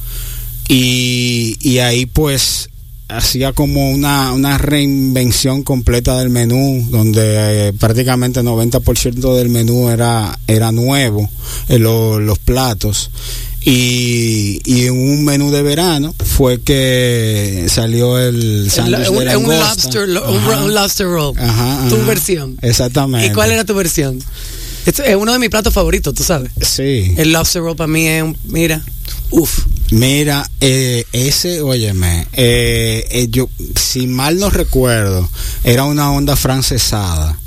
Y, y ahí pues hacía como una, una reinvención completa del menú, donde eh, prácticamente 90% del menú era, era nuevo, eh, lo- los platos. Y, y en un menú de verano fue que salió el sándwich un, lobster, lo- un, roll. Ajá, Tu versión. Exactamente. ¿Y cuál era tu versión? Esto es uno de mis platos favoritos, tú sabes. Sí. El lobster roll para mí es un, mira, uff. Mira, eh, ese, óyeme, eh, eh, yo, si mal no recuerdo, era una onda francesada.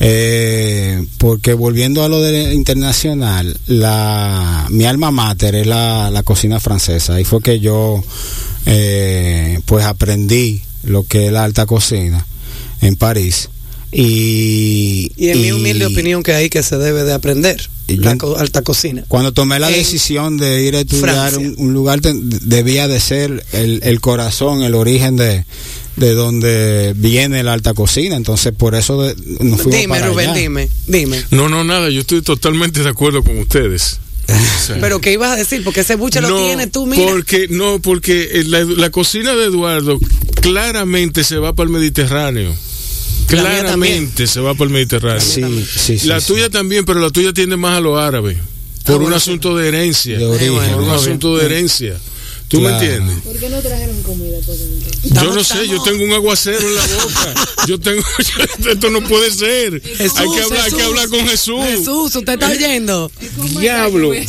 Eh, porque volviendo a lo de internacional, la, mi alma mater es la, la cocina francesa. Ahí fue que yo, eh, pues aprendí lo que es la alta cocina en París. Y, Y en mi humilde opinión que ahí que se debe de aprender yo- la co- alta cocina. Cuando tomé la En decisión de ir a estudiar Francia. un, un lugar, te- debía de ser el, el corazón, el origen de, de donde viene la alta cocina. Entonces, por eso de- nos fuimos Dime, para Rubén, allá. dime, dime. No, no, nada, yo estoy totalmente de acuerdo con ustedes. O sea, Pero ¿qué ibas a decir? Porque ese buche lo no, tienes tú, mira. Porque, no, porque eh, la, la cocina de Eduardo claramente se va para el Mediterráneo. Claramente se va por el Mediterráneo. Sí, sí, la sí. tuya también, pero la tuya tiende más a los árabes. Por un bueno, asunto de herencia. De origen. por un asunto de herencia. ¿Tú Claro. me entiendes? ¿Por qué no trajeron comida yo no sé, yo tengo un aguacero en la boca. Yo tengo, esto no puede ser. Jesús, hay que hablar, hay que hablar con Jesús. Jesús, ¿usted está oyendo? Diablo.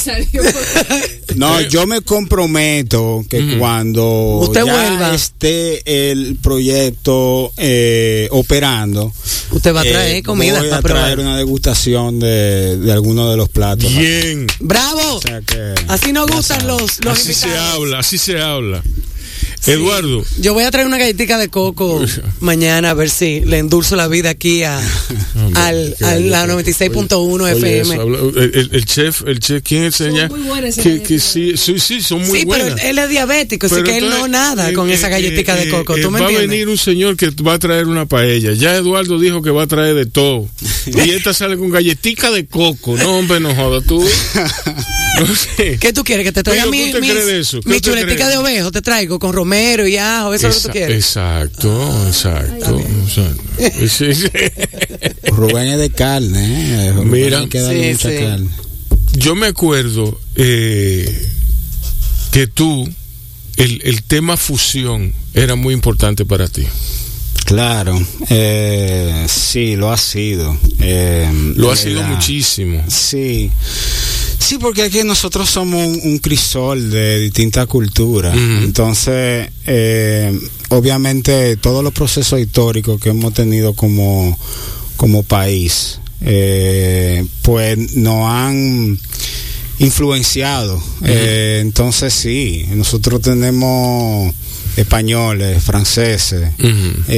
No, Eh. yo me comprometo que cuando Usted ya vuelva. esté el proyecto eh, operando, Usted va a traer eh, comida voy para a traer probar. una degustación de, de alguno de los platos. Bien. ¡Bravo! O sea que- Así nos gustan los, los Así se habla, así Eduardo. Yo voy a traer una galletita de coco mañana a ver si le endulzo la vida aquí a, al, a la galleta. 96.1 Oye, FM. eso, habla- el, chef, el chef, ¿quién es Son ella? muy buenas esas que, sí, sí, sí, son muy sí, pero buenas. él, él es diabético, así Pero que él no nada eh, con eh, esa galletita eh, de coco. eh, ¿Tú me va a venir un señor que va a traer una paella. Ya Eduardo dijo que va a traer de todo. y esta sale con galletica de coco. No, hombre, no joda tú. No sé. ¿Qué tú quieres? ¿Que te traiga mi, ¿qué usted mis- cree de eso? ¿Qué mi chuletica de ovejo? Te traigo con romero y ajo, eso es lo que tú quieres. Exacto, exacto. exacto. Sí, sí. Rubén es de carne, ¿eh? Rubén Mira. hay que darle Sí, mucha sí. carne. Yo me acuerdo eh, que tú, el, el tema fusión era muy importante para ti. Claro, eh, sí, lo ha sido. eh, Lo ha sido verdad. muchísimo. Sí. Sí, porque es que nosotros somos un, un crisol de distintas culturas. Entonces, eh, obviamente, todos los procesos históricos que hemos tenido como, como país, eh, pues nos han influenciado. Eh, entonces, sí, nosotros tenemos españoles, franceses, Ujú.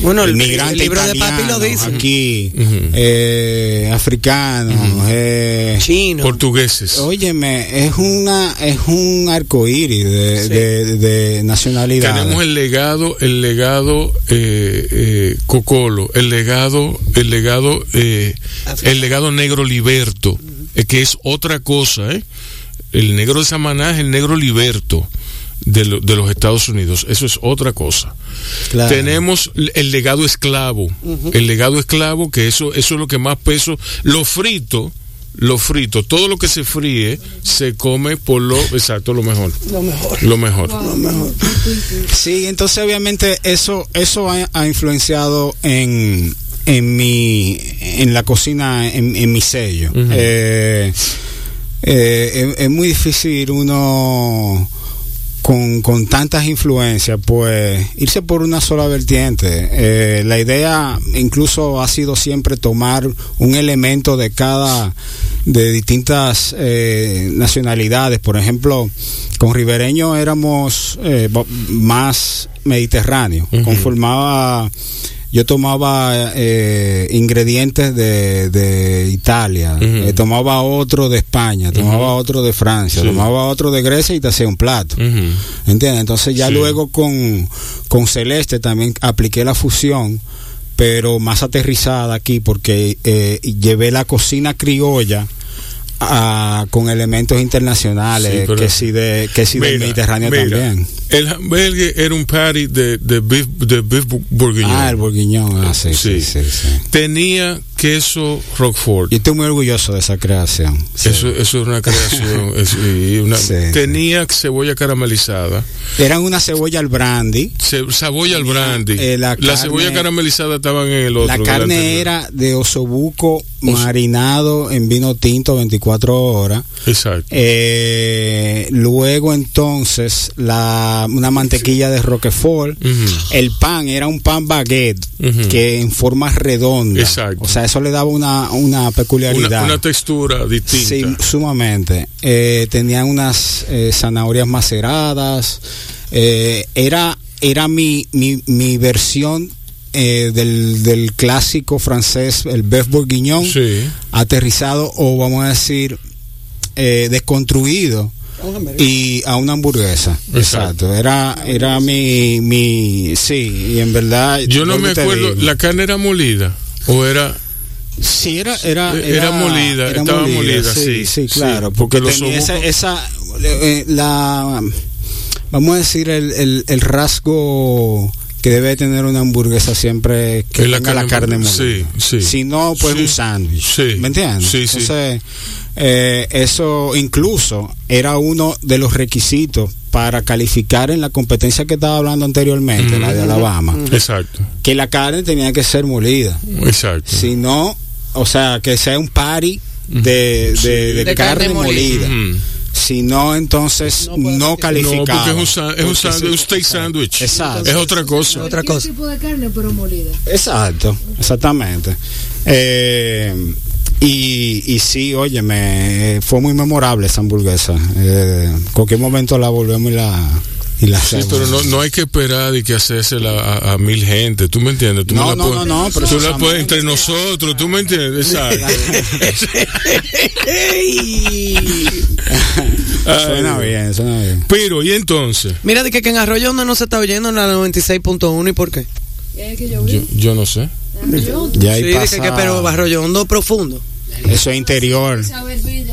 Bueno, el- libro de Papi lo dice. aquí, eh, africanos, eh, Chino. Portugueses. Óyeme, es una es un arco iris de, Sí. de, de nacionalidad. Tenemos el legado, el legado eh, eh, Cocolo, el legado, el legado, eh, el legado negro liberto, eh, que es otra cosa, ¿eh? El negro de Samaná es el negro liberto de, lo- de los Estados Unidos, eso es otra cosa. Claro. Tenemos el legado esclavo, el legado esclavo, que eso, eso es lo que más peso, lo frito, lo frito, todo lo que se fríe se come por lo, exacto, lo mejor. Lo mejor. Lo mejor. Sí, entonces obviamente eso eso ha, ha influenciado en en mi en la cocina en, en mi sello. Eh, eh, es, es muy difícil uno con, con tantas influencias, pues irse por una sola vertiente. Eh, la idea incluso ha sido siempre tomar un elemento de cada, de distintas eh, nacionalidades. Por ejemplo, con ribereño éramos eh, más mediterráneos, conformaba yo tomaba eh, ingredientes de, de Italia, eh, tomaba otro de España, tomaba otro de Francia, Sí. tomaba otro de Grecia y te hacía un plato. ¿Entiendes? Entonces ya Sí. luego con, con Celeste también apliqué la fusión, pero más aterrizada aquí porque eh, llevé la cocina criolla a- con elementos internacionales, Sí, que si de que si del Mira, Mediterráneo mira, también. El hamburger era un patty de, de beef, de beef bourguignon. Ah, el bourguignon, ah, sí, sí, Sí. sí, sí. Tenía queso Roquefort. Yo estoy muy orgulloso de esa creación. Sí. Eso, eso es una creación. es- y una- Sí, sí. tenía cebolla caramelizada, Eran una cebolla al brandy. ce- cebolla al brandy. Eh, la cebolla caramelizada estaban en el otro. La carne era de osobuco marinado en vino tinto 24 horas. Exacto. Eh, luego entonces la, una mantequilla de Roquefort. El pan era un pan baguette que en forma redonda. Exacto. O sea, eso le daba una, una peculiaridad. Una, una textura distinta. Sí, sumamente. Eh, tenían unas eh, zanahorias maceradas. Eh, era, era mi, mi, mi versión eh, del, del clásico francés, el beef bourguignon, Sí. aterrizado o vamos a decir eh, desconstruido y a una hamburguesa. Exacto. Exacto. Era, era mi, mi, sí, y en verdad. Yo no me acuerdo, la carne era molida o era Sí, era, era, Era molida, estaba molida, sí, sí, sí, claro, porque porque, los tenía esa, esa eh, la, vamos a decir, el, el, el rasgo que debe tener una hamburguesa siempre que la tenga la carne carne molida. Sí, sí. Si no, pues Sí. un sándwich. Sí. ¿Me entiendes? Entonces, eh, eso incluso era uno de los requisitos para calificar en la competencia que estaba hablando anteriormente, la de Alabama, Exacto, que la carne tenía que ser molida. exacto. Si no, o sea, que sea un party de, de, de De carne, carne molida. Si no, entonces No no, ser. calificaba. No, porque es un, es un, sí. steak sandwich. Exacto. Es otra cosa. Otra cosa. tipo de carne, pero molida. Exacto, exactamente. Eh, y, y sí, óyeme, fue muy memorable esa hamburguesa. Eh, cualquier momento la volvemos y la, y la Sí, pero no, no hay que esperar y que hacérsela a, a mil gente, ¿tú me entiendes? Tú No, la no, puedes- no, no, pero tú la puedes entre nosotros, ¿tú me entiendes? Exacto. suena bien, suena bien. Pero, ¿y entonces? Mira, de que, que en Arroyo no, no se está oyendo en la 96.1 y por qué. Es que yo Yo, yo no sé. Ya ahí sí, de pasa, que, que, pero Arroyo Hondo profundo. Eso es interior,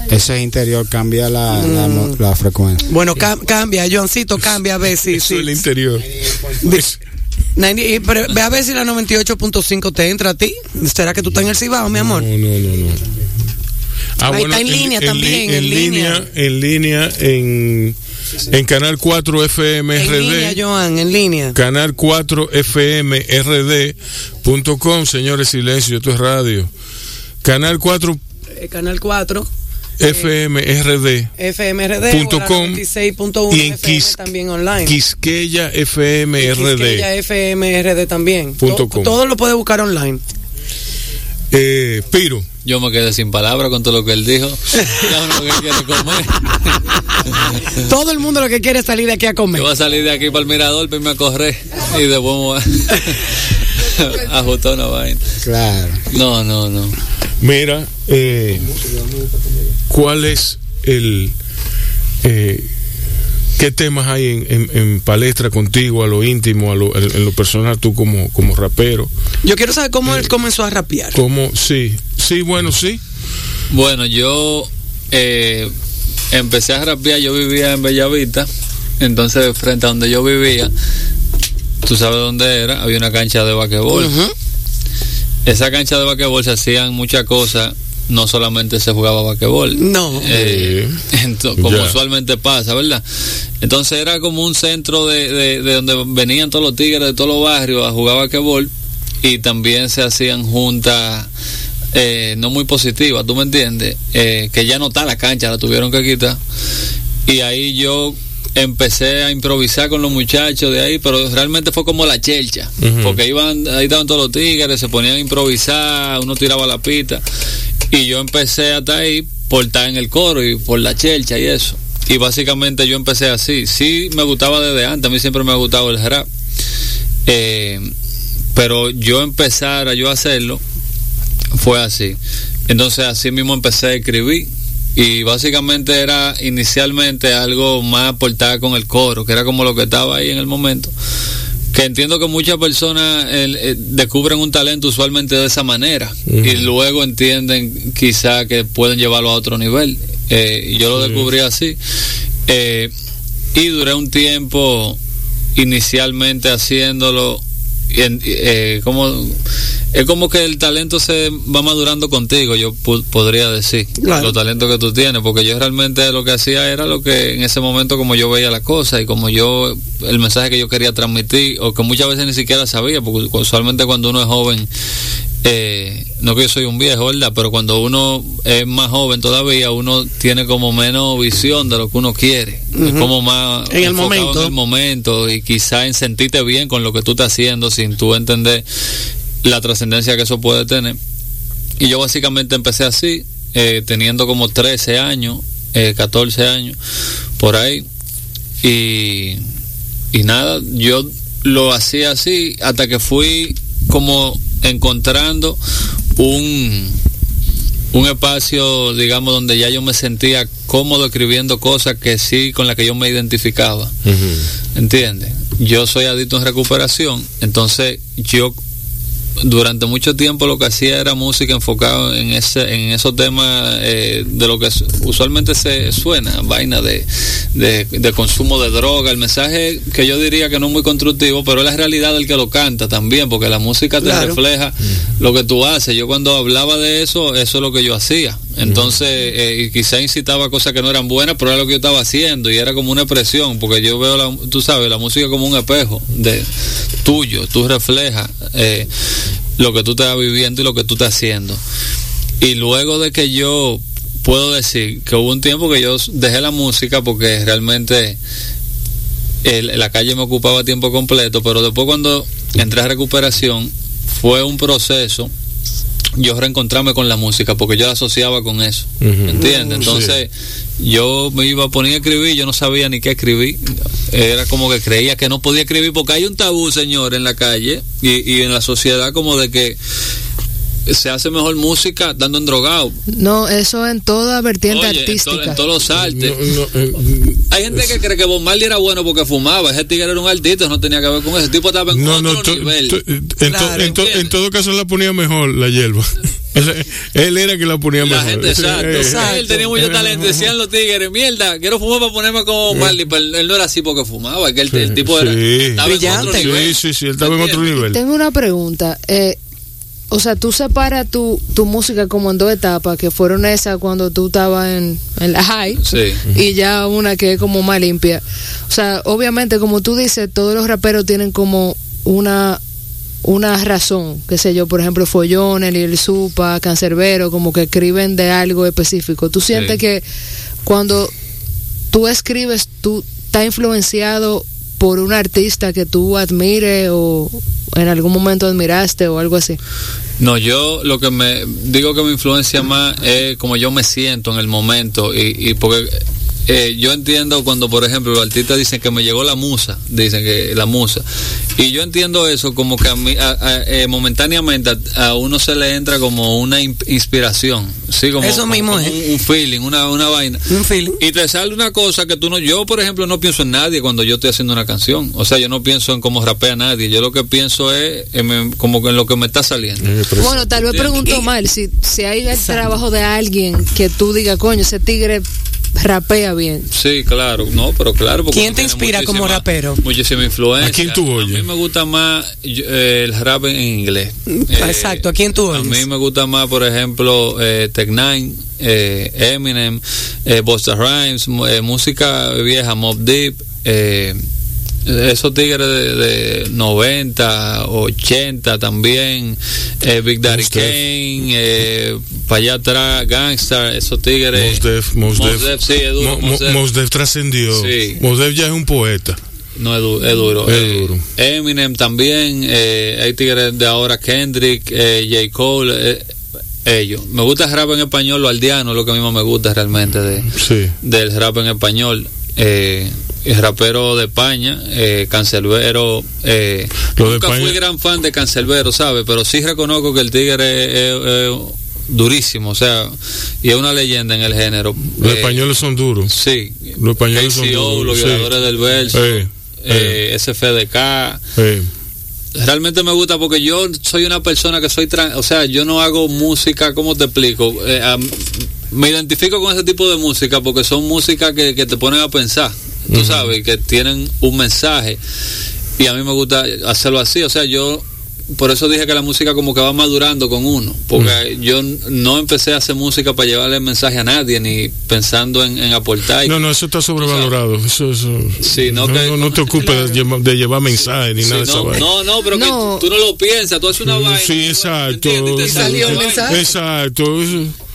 eso es interior, cambia la, Mm. la frecuencia. Bueno, cam- cambia, Joancito, cambia a ver si. Eso es el interior. Es- 90 y- pero ve a ver si la 98.5 te entra a ti. ¿Será que tú estás en el Cibao, mi amor? No, no, no, no. Ah, Ahí está en línea también, li- en línea. En línea, en, en Canal 4 FM En RD. línea, Joan, en línea. Canal 4 FMRD.com, señores, silencio, esto es radio. Canal 4 Eh, Canal 4, FMRD FMRD, Punto o la com, 96.1 y en FM Quis- también online. Quisqueya Quisqueya FMRD. FMRD también. Punto To- com. Todo lo puede buscar online. Eh, Piro, Yo me quedé sin palabras con todo lo que él dijo. Ya uno que quiere comer. Todo el mundo lo que quiere es salir de aquí a comer. Yo voy a salir de aquí para el mirador, para irme a correr. Y después me voy a ajustar una vaina. Claro. No, no, no. mira, eh, ¿cuál es el... eh, ¿Qué temas hay en, en- en palestra contigo, a lo íntimo, a lo, en, en lo personal, tú como, como rapero? Yo quiero saber cómo él comenzó a rapear. ¿Cómo? Sí, sí, bueno, sí. Bueno, yo eh, empecé a rapear, yo vivía en Bellavista, entonces frente a donde yo vivía, tú sabes dónde era, había una cancha de basquetbol. Ujú. Esa cancha de basquetbol se hacían muchas cosas, no solamente se jugaba basquetbol. No. Eh, como usualmente pasa, ¿verdad? Entonces era como un centro de, de- de donde venían todos los tigres de todos los barrios a jugar basquetbol y también se hacían juntas eh, no muy positivas, ¿tú me entiendes? Eh, que ya no está la cancha, la tuvieron que quitar. Y ahí yo empecé a improvisar con los muchachos de ahí, pero realmente fue como la chelcha, porque iban, ahí estaban todos los tigres, se ponían a improvisar, uno tiraba la pita, y yo empecé hasta ahí por estar en el coro y por la chelcha y eso. Y básicamente yo empecé así. Sí me gustaba desde antes, a mí siempre me ha gustado el rap. Eh, pero yo empezar a yo hacerlo fue así. Entonces así mismo empecé a escribir y básicamente era inicialmente algo más aportar con el coro, que era como lo que estaba ahí en el momento. Que entiendo que muchas personas eh, descubren un talento usualmente de esa manera y luego entienden quizá que pueden llevarlo a otro nivel. Eh, y yo lo descubrí así. Eh, y duré un tiempo inicialmente haciéndolo eh, como es como que el talento se va madurando contigo yo podría decir Claro. los talentos que tú tienes porque yo realmente lo que hacía era lo que en ese momento como yo veía las cosas y como yo el mensaje que yo quería transmitir o que muchas veces ni siquiera sabía porque usualmente cuando uno es joven eh, no que yo soy un viejo, ¿verdad? Pero cuando uno es más joven todavía, uno tiene como menos visión de lo que uno quiere. Es como más En el enfocado momento. en el momento y quizá en sentirte bien con lo que tú estás haciendo sin tú entender la trascendencia que eso puede tener. Y yo básicamente empecé así, eh, teniendo como 13 años, eh, 14 años, por ahí. Y, y nada, yo lo hacía así hasta que fui como encontrando un, un espacio, digamos, donde ya yo me sentía cómodo escribiendo cosas que sí, con las que yo me identificaba. ¿Entiendes? Yo soy adicto en recuperación, entonces yo durante mucho tiempo lo que hacía era música enfocada en ese en esos temas eh, de lo que usualmente se suena vaina de, de, consumo de droga. El mensaje que yo diría que no es muy constructivo pero es la realidad del que lo canta también porque la música te refleja lo que tú haces. Yo cuando hablaba de eso eso es lo que yo hacía entonces eh, quizá incitaba cosas que no eran buenas pero era lo que yo estaba haciendo y era como una expresión porque yo veo la, tú sabes la música como un espejo de tuyo tú reflejas eh, lo que tú estás viviendo y lo que tú estás haciendo. Y luego de que yo puedo decir que hubo un tiempo que yo dejé la música porque realmente la calle me ocupaba tiempo completo, pero después cuando entré a recuperación fue un proceso yo reencontrarme con la música porque yo la asociaba con eso, ¿entiendes? Entonces yo me iba a poner a escribir, yo no sabía ni qué escribir, era como que creía que no podía escribir porque hay un tabú, señor, en la calle y, y en la sociedad como de que se hace mejor música dando en drogado. No, eso en toda vertiente artística. En, todos los artes. Eh, Hay gente que cree que Bob Marley era bueno porque fumaba. Ese tigre era un artista, no tenía que ver con eso. Ese tipo estaba en otro nivel. en, todo caso la ponía mejor la hierba. él, era que la ponía mejor. La gente, exacto. Él tenía mucho talento. Decían los tigres, mierda, quiero fumar para ponerme como Marley. Pero él no era así porque fumaba. Que el, tipo era, estaba en otro nivel. Sí, sí, sí, él estaba en otro nivel. Tengo una pregunta. Eh, o sea, tú separas tu, tu música como en dos etapas, que fueron esas cuando tú estabas en, la high, y ya una que es como más limpia. O sea, obviamente, como tú dices, todos los raperos tienen como una una razón, qué sé yo, por ejemplo, Follón, el Supa, Cancerbero, como que escriben de algo específico. ¿Tú sientes que cuando tú escribes, tú estás influenciado por un artista que tú admires o en algún momento admiraste o algo así? No, yo lo que me digo que me influencia más es como yo me siento en el momento y, y porque eh, yo entiendo cuando, por ejemplo, los artistas dicen que me llegó la musa, dicen que la musa, y yo entiendo eso como que a mí, eh, momentáneamente a, uno se le entra como una inspiración, sí, como, eso mismo es. Un, feeling, una, una vaina. Un feeling. Y te sale una cosa que tú no, yo por ejemplo no pienso en nadie cuando yo estoy haciendo una canción, o sea, yo no pienso en cómo rapea nadie, yo lo que pienso es en, como en lo que me está saliendo. Bueno, tal vez pregunto mal, si, si hay el trabajo de alguien que tú digas, coño, ese tigre rapea bien. Sí, claro, no, pero claro. ¿Quién te inspira como rapero? Muchísima influencia. ¿A quién tú oyes? A mí me gusta más eh, el rap en inglés. Mm, exacto, ¿a quién tú oyes? A mí me gusta más, por ejemplo, eh, Tech Nine, eh, Eminem, eh, Busta Rhymes, eh, música vieja, Mob Deep, eh, esos tigres de, 90, 80 también, eh, Big Daddy Kane, eh, para allá atrás, Gangsta, esos tigres. Mos Def, sí, es duro. Mos Def trascendió. Sí. Mos Def ya es un poeta. No, es, duro. Es duro. Eh, Eminem también, eh, hay tigres de ahora, Kendrick, eh, J. Cole, ellos. Me gusta el rap en español, lo aldeano, lo que a mí más me gusta realmente de, sí. del rap en español. Eh, rapero de España, eh, Cancelbero. Eh, nunca fui gran fan de Cancelbero, ¿sabes? Pero sí reconozco que el Tigre es, durísimo, o sea, y es una leyenda en el género. Los eh, españoles son duros. Sí. Los españoles son duros. Los violadores del verso, eh, SFDK. Realmente me gusta porque yo soy una persona que soy, o sea, yo no hago música, ¿cómo te explico? me identifico con ese tipo de música porque son músicas que, que te ponen a pensar tú sabes, que tienen un mensaje. Y a mí me gusta hacerlo así, o sea, yo por eso dije que la música como que va madurando con uno, porque yo no empecé a hacer música para llevarle mensaje a nadie, ni pensando en, aportar. No, no, eso está sobrevalorado. Eso, eso, no, no, te ocupes de, llevar mensajes ni nada de. No, no, pero que tú no lo piensas, tú haces una vaina. Sí, exacto. Exacto.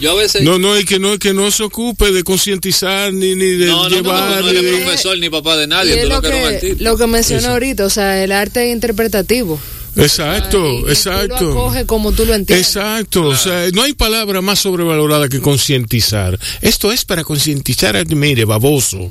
Yo a veces... No, no, y que no, que no se ocupe de concientizar ni, ni de llevar. No, no, no, profesor ni papá de nadie. Tú lo, que, lo que mencionó ahorita, o sea, el arte interpretativo. Exacto, exacto. Tú lo como tú lo entiendes. Exacto, o sea, no hay palabra más sobrevalorada que concientizar. Esto es para concientizar, mire, baboso.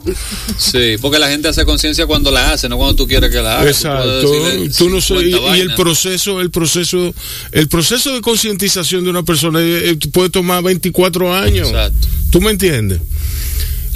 Sí, porque la gente hace conciencia cuando la hace, no cuando tú quieres que la haga. Exacto. Tú, no sé, y, el proceso, el proceso, el proceso de concientización de una persona eh, eh, puede tomar 24 años. Exacto. ¿Tú me entiendes?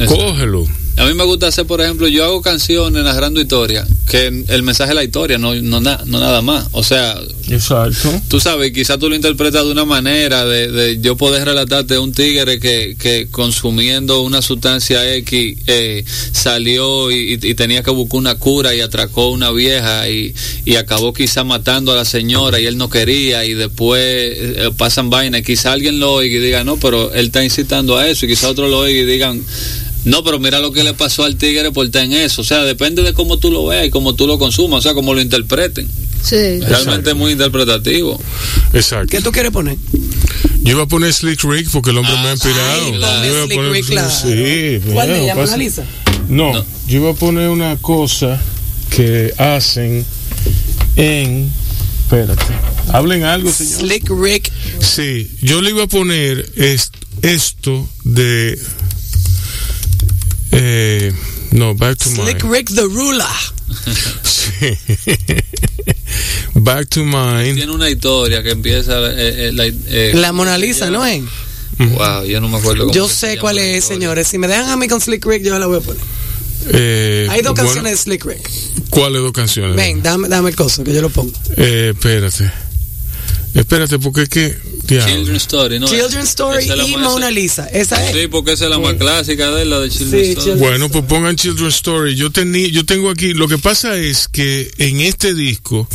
Cógelo A mí me gusta hacer, por ejemplo, yo hago canciones narrando historias, que el mensaje es la historia, no, no, na- no nada más. O sea, Exacto. tú sabes, quizás tú lo interpretas de una manera de, de yo poder relatarte un tigre que, que consumiendo una sustancia X eh, salió y, y tenía que buscar una cura y atracó a una vieja y, y acabó quizá matando a la señora y él no quería y después eh, pasan vainas. Quizá alguien lo oiga y diga, no, pero él está incitando a eso y quizá otro lo oiga y digan, no, pero mira lo que le pasó al tigre por estar en eso. O sea, depende de cómo tú lo veas y cómo tú lo consumas, o sea, cómo lo interpreten. Sí. Realmente es muy interpretativo. Exacto. ¿Qué tú quieres poner? Yo iba a poner Slick Rick porque el hombre me ha inspirado. ay, Yo ponme iba a Slick poner- Rick, claro. Sí, ¿Cuál de bueno, ella, pasa- Mona Lisa? No, No. yo iba a poner una cosa que hacen en. Espérate. Hablen algo, señor. Slick Rick. Sí, yo le iba a poner es- esto de. Eh, no, back to Slick mine. Rick the Ruler. Sí. back to mine. Tiene una historia que empieza. eh, eh, la, eh, La Mona Lisa, ¿no es? Wow, yo no me acuerdo cómo Yo sé cuál es, historia. señores. Si me dejan a mí con Slick Rick, yo la voy a poner. Eh, Hay dos bueno, canciones de Slick Rick. ¿Cuáles dos canciones? Ven, dame, dame el coso, que yo lo pongo. Eh, espérate. Espérate, porque es que. Children's Story, ¿no? Children's Story es y Mona Lisa. Esa es. Sí, porque esa es la más clásica de él, la de Children's Sí, Story. Children's- Bueno, pues pongan Children's Story. Yo tenía, yo tengo aquí. Lo que pasa es que en este disco,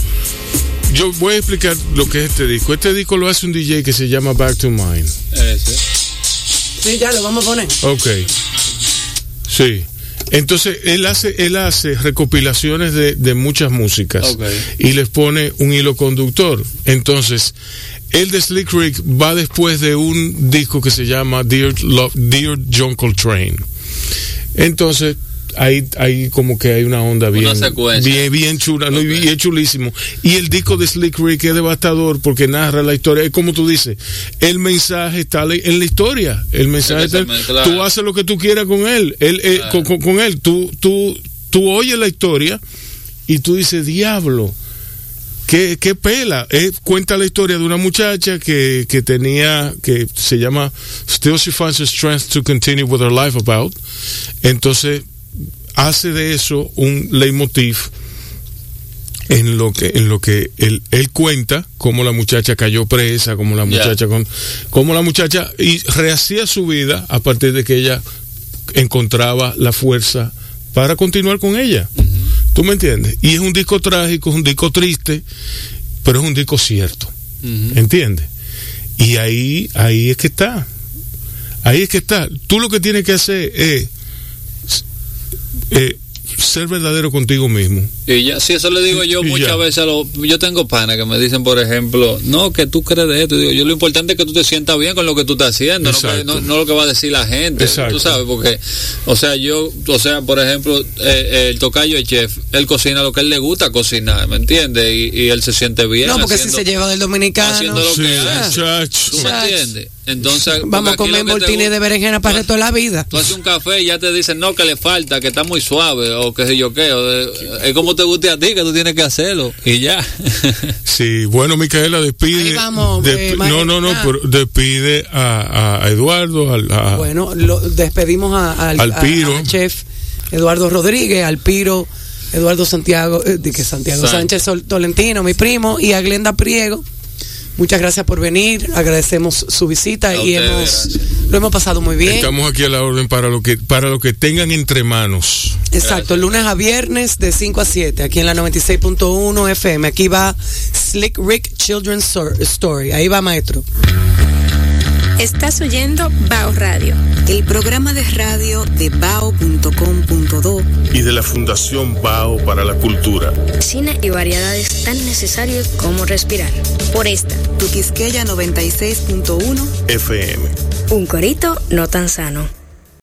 yo voy a explicar lo que es este disco. Este disco lo hace un DJ que se llama Back to Mine. Ese. Sí, ya lo vamos a poner. Ok. Sí. Entonces él hace, él hace recopilaciones de, de muchas músicas y les pone un hilo conductor. Entonces, el de Slick Rick va después de un disco que se llama Dear, Love, Dear John Coltrane. Entonces, ahí, ahí como que hay una onda bien, bien, bien chula, ¿no? Y chulísimo. Y el disco de Slick Rick es devastador porque narra la historia. Es como tú dices, el mensaje está en la historia. El mensaje está, claro. tú haces lo que tú quieras con él. él eh, con- con él. Tú, tú, tú oyes la historia y tú dices, diablo. ¿Qué, qué pela? Eh, cuenta la historia de una muchacha que, que tenía, que se llama Still She Finds the Strength to Continue with Her Life About. Entonces, hace de eso un leitmotiv en lo que en lo que él, él cuenta cómo la muchacha cayó presa cómo la muchacha con cómo la muchacha y rehacía su vida a partir de que ella encontraba la fuerza para continuar con ella. Tú me entiendes y es un disco trágico es un disco triste pero es un disco cierto. Ujú. ¿entiendes? y ahí ahí es que está. Ahí es que está. Tú lo que tienes que hacer es eh, ser verdadero contigo mismo Y ya, sí, eso le digo yo Y muchas ya. veces a los. Yo tengo panas que me dicen, por ejemplo, no, que tú crees de esto. Digo, yo lo importante es que tú te sientas bien con lo que tú estás haciendo, no, que- Exacto. no, no lo que va a decir la gente. Exacto. Tú sabes, porque, o sea, yo, o sea, por ejemplo, eh, el tocayo, el chef, él cocina lo que él le gusta cocinar, ¿me entiendes? Y, y él se siente bien. No, porque haciendo- si se lleva del dominicano. haciendo lo Sí, que hace. muchacho. ¿Tú me entiendes? Entonces, Vamos a comer mortines de berenjena para el resto de la vida. Tú haces un café y ya te dicen, no, que le falta, que está muy suave, o qué sé yo qué. o de- es como te guste a ti, que tú tienes que hacerlo. Y ya. Sí, bueno, Micaela, despide. Ahí vamos, desp- eh, no, no, no, pero despide a, a Eduardo, al- a, Bueno, lo, despedimos a- al, Al a- Piro. chef Eduardo Rodríguez, al Piro Eduardo Santiago, eh, que Santiago Sánchez. Sánchez Sol- Tolentino, mi primo, y a Glenda Priego. Muchas gracias por venir, agradecemos su visita A y ustedes, hemos gracias. lo hemos pasado muy bien. estamos aquí a la orden para lo que para lo que tengan entre manos. Exacto, lunes a viernes de 5 a 7, aquí en la 96.1 FM. Aquí va Slick Rick Children's Story. Ahí va, maestro. Estás oyendo Bao Radio, el programa de radio de bao.com.do Y de la Fundación Bao para la Cultura. Cine y variedades tan necesarios como respirar. por esta, tu Quisqueya 96.1 FM. Un corito no tan sano.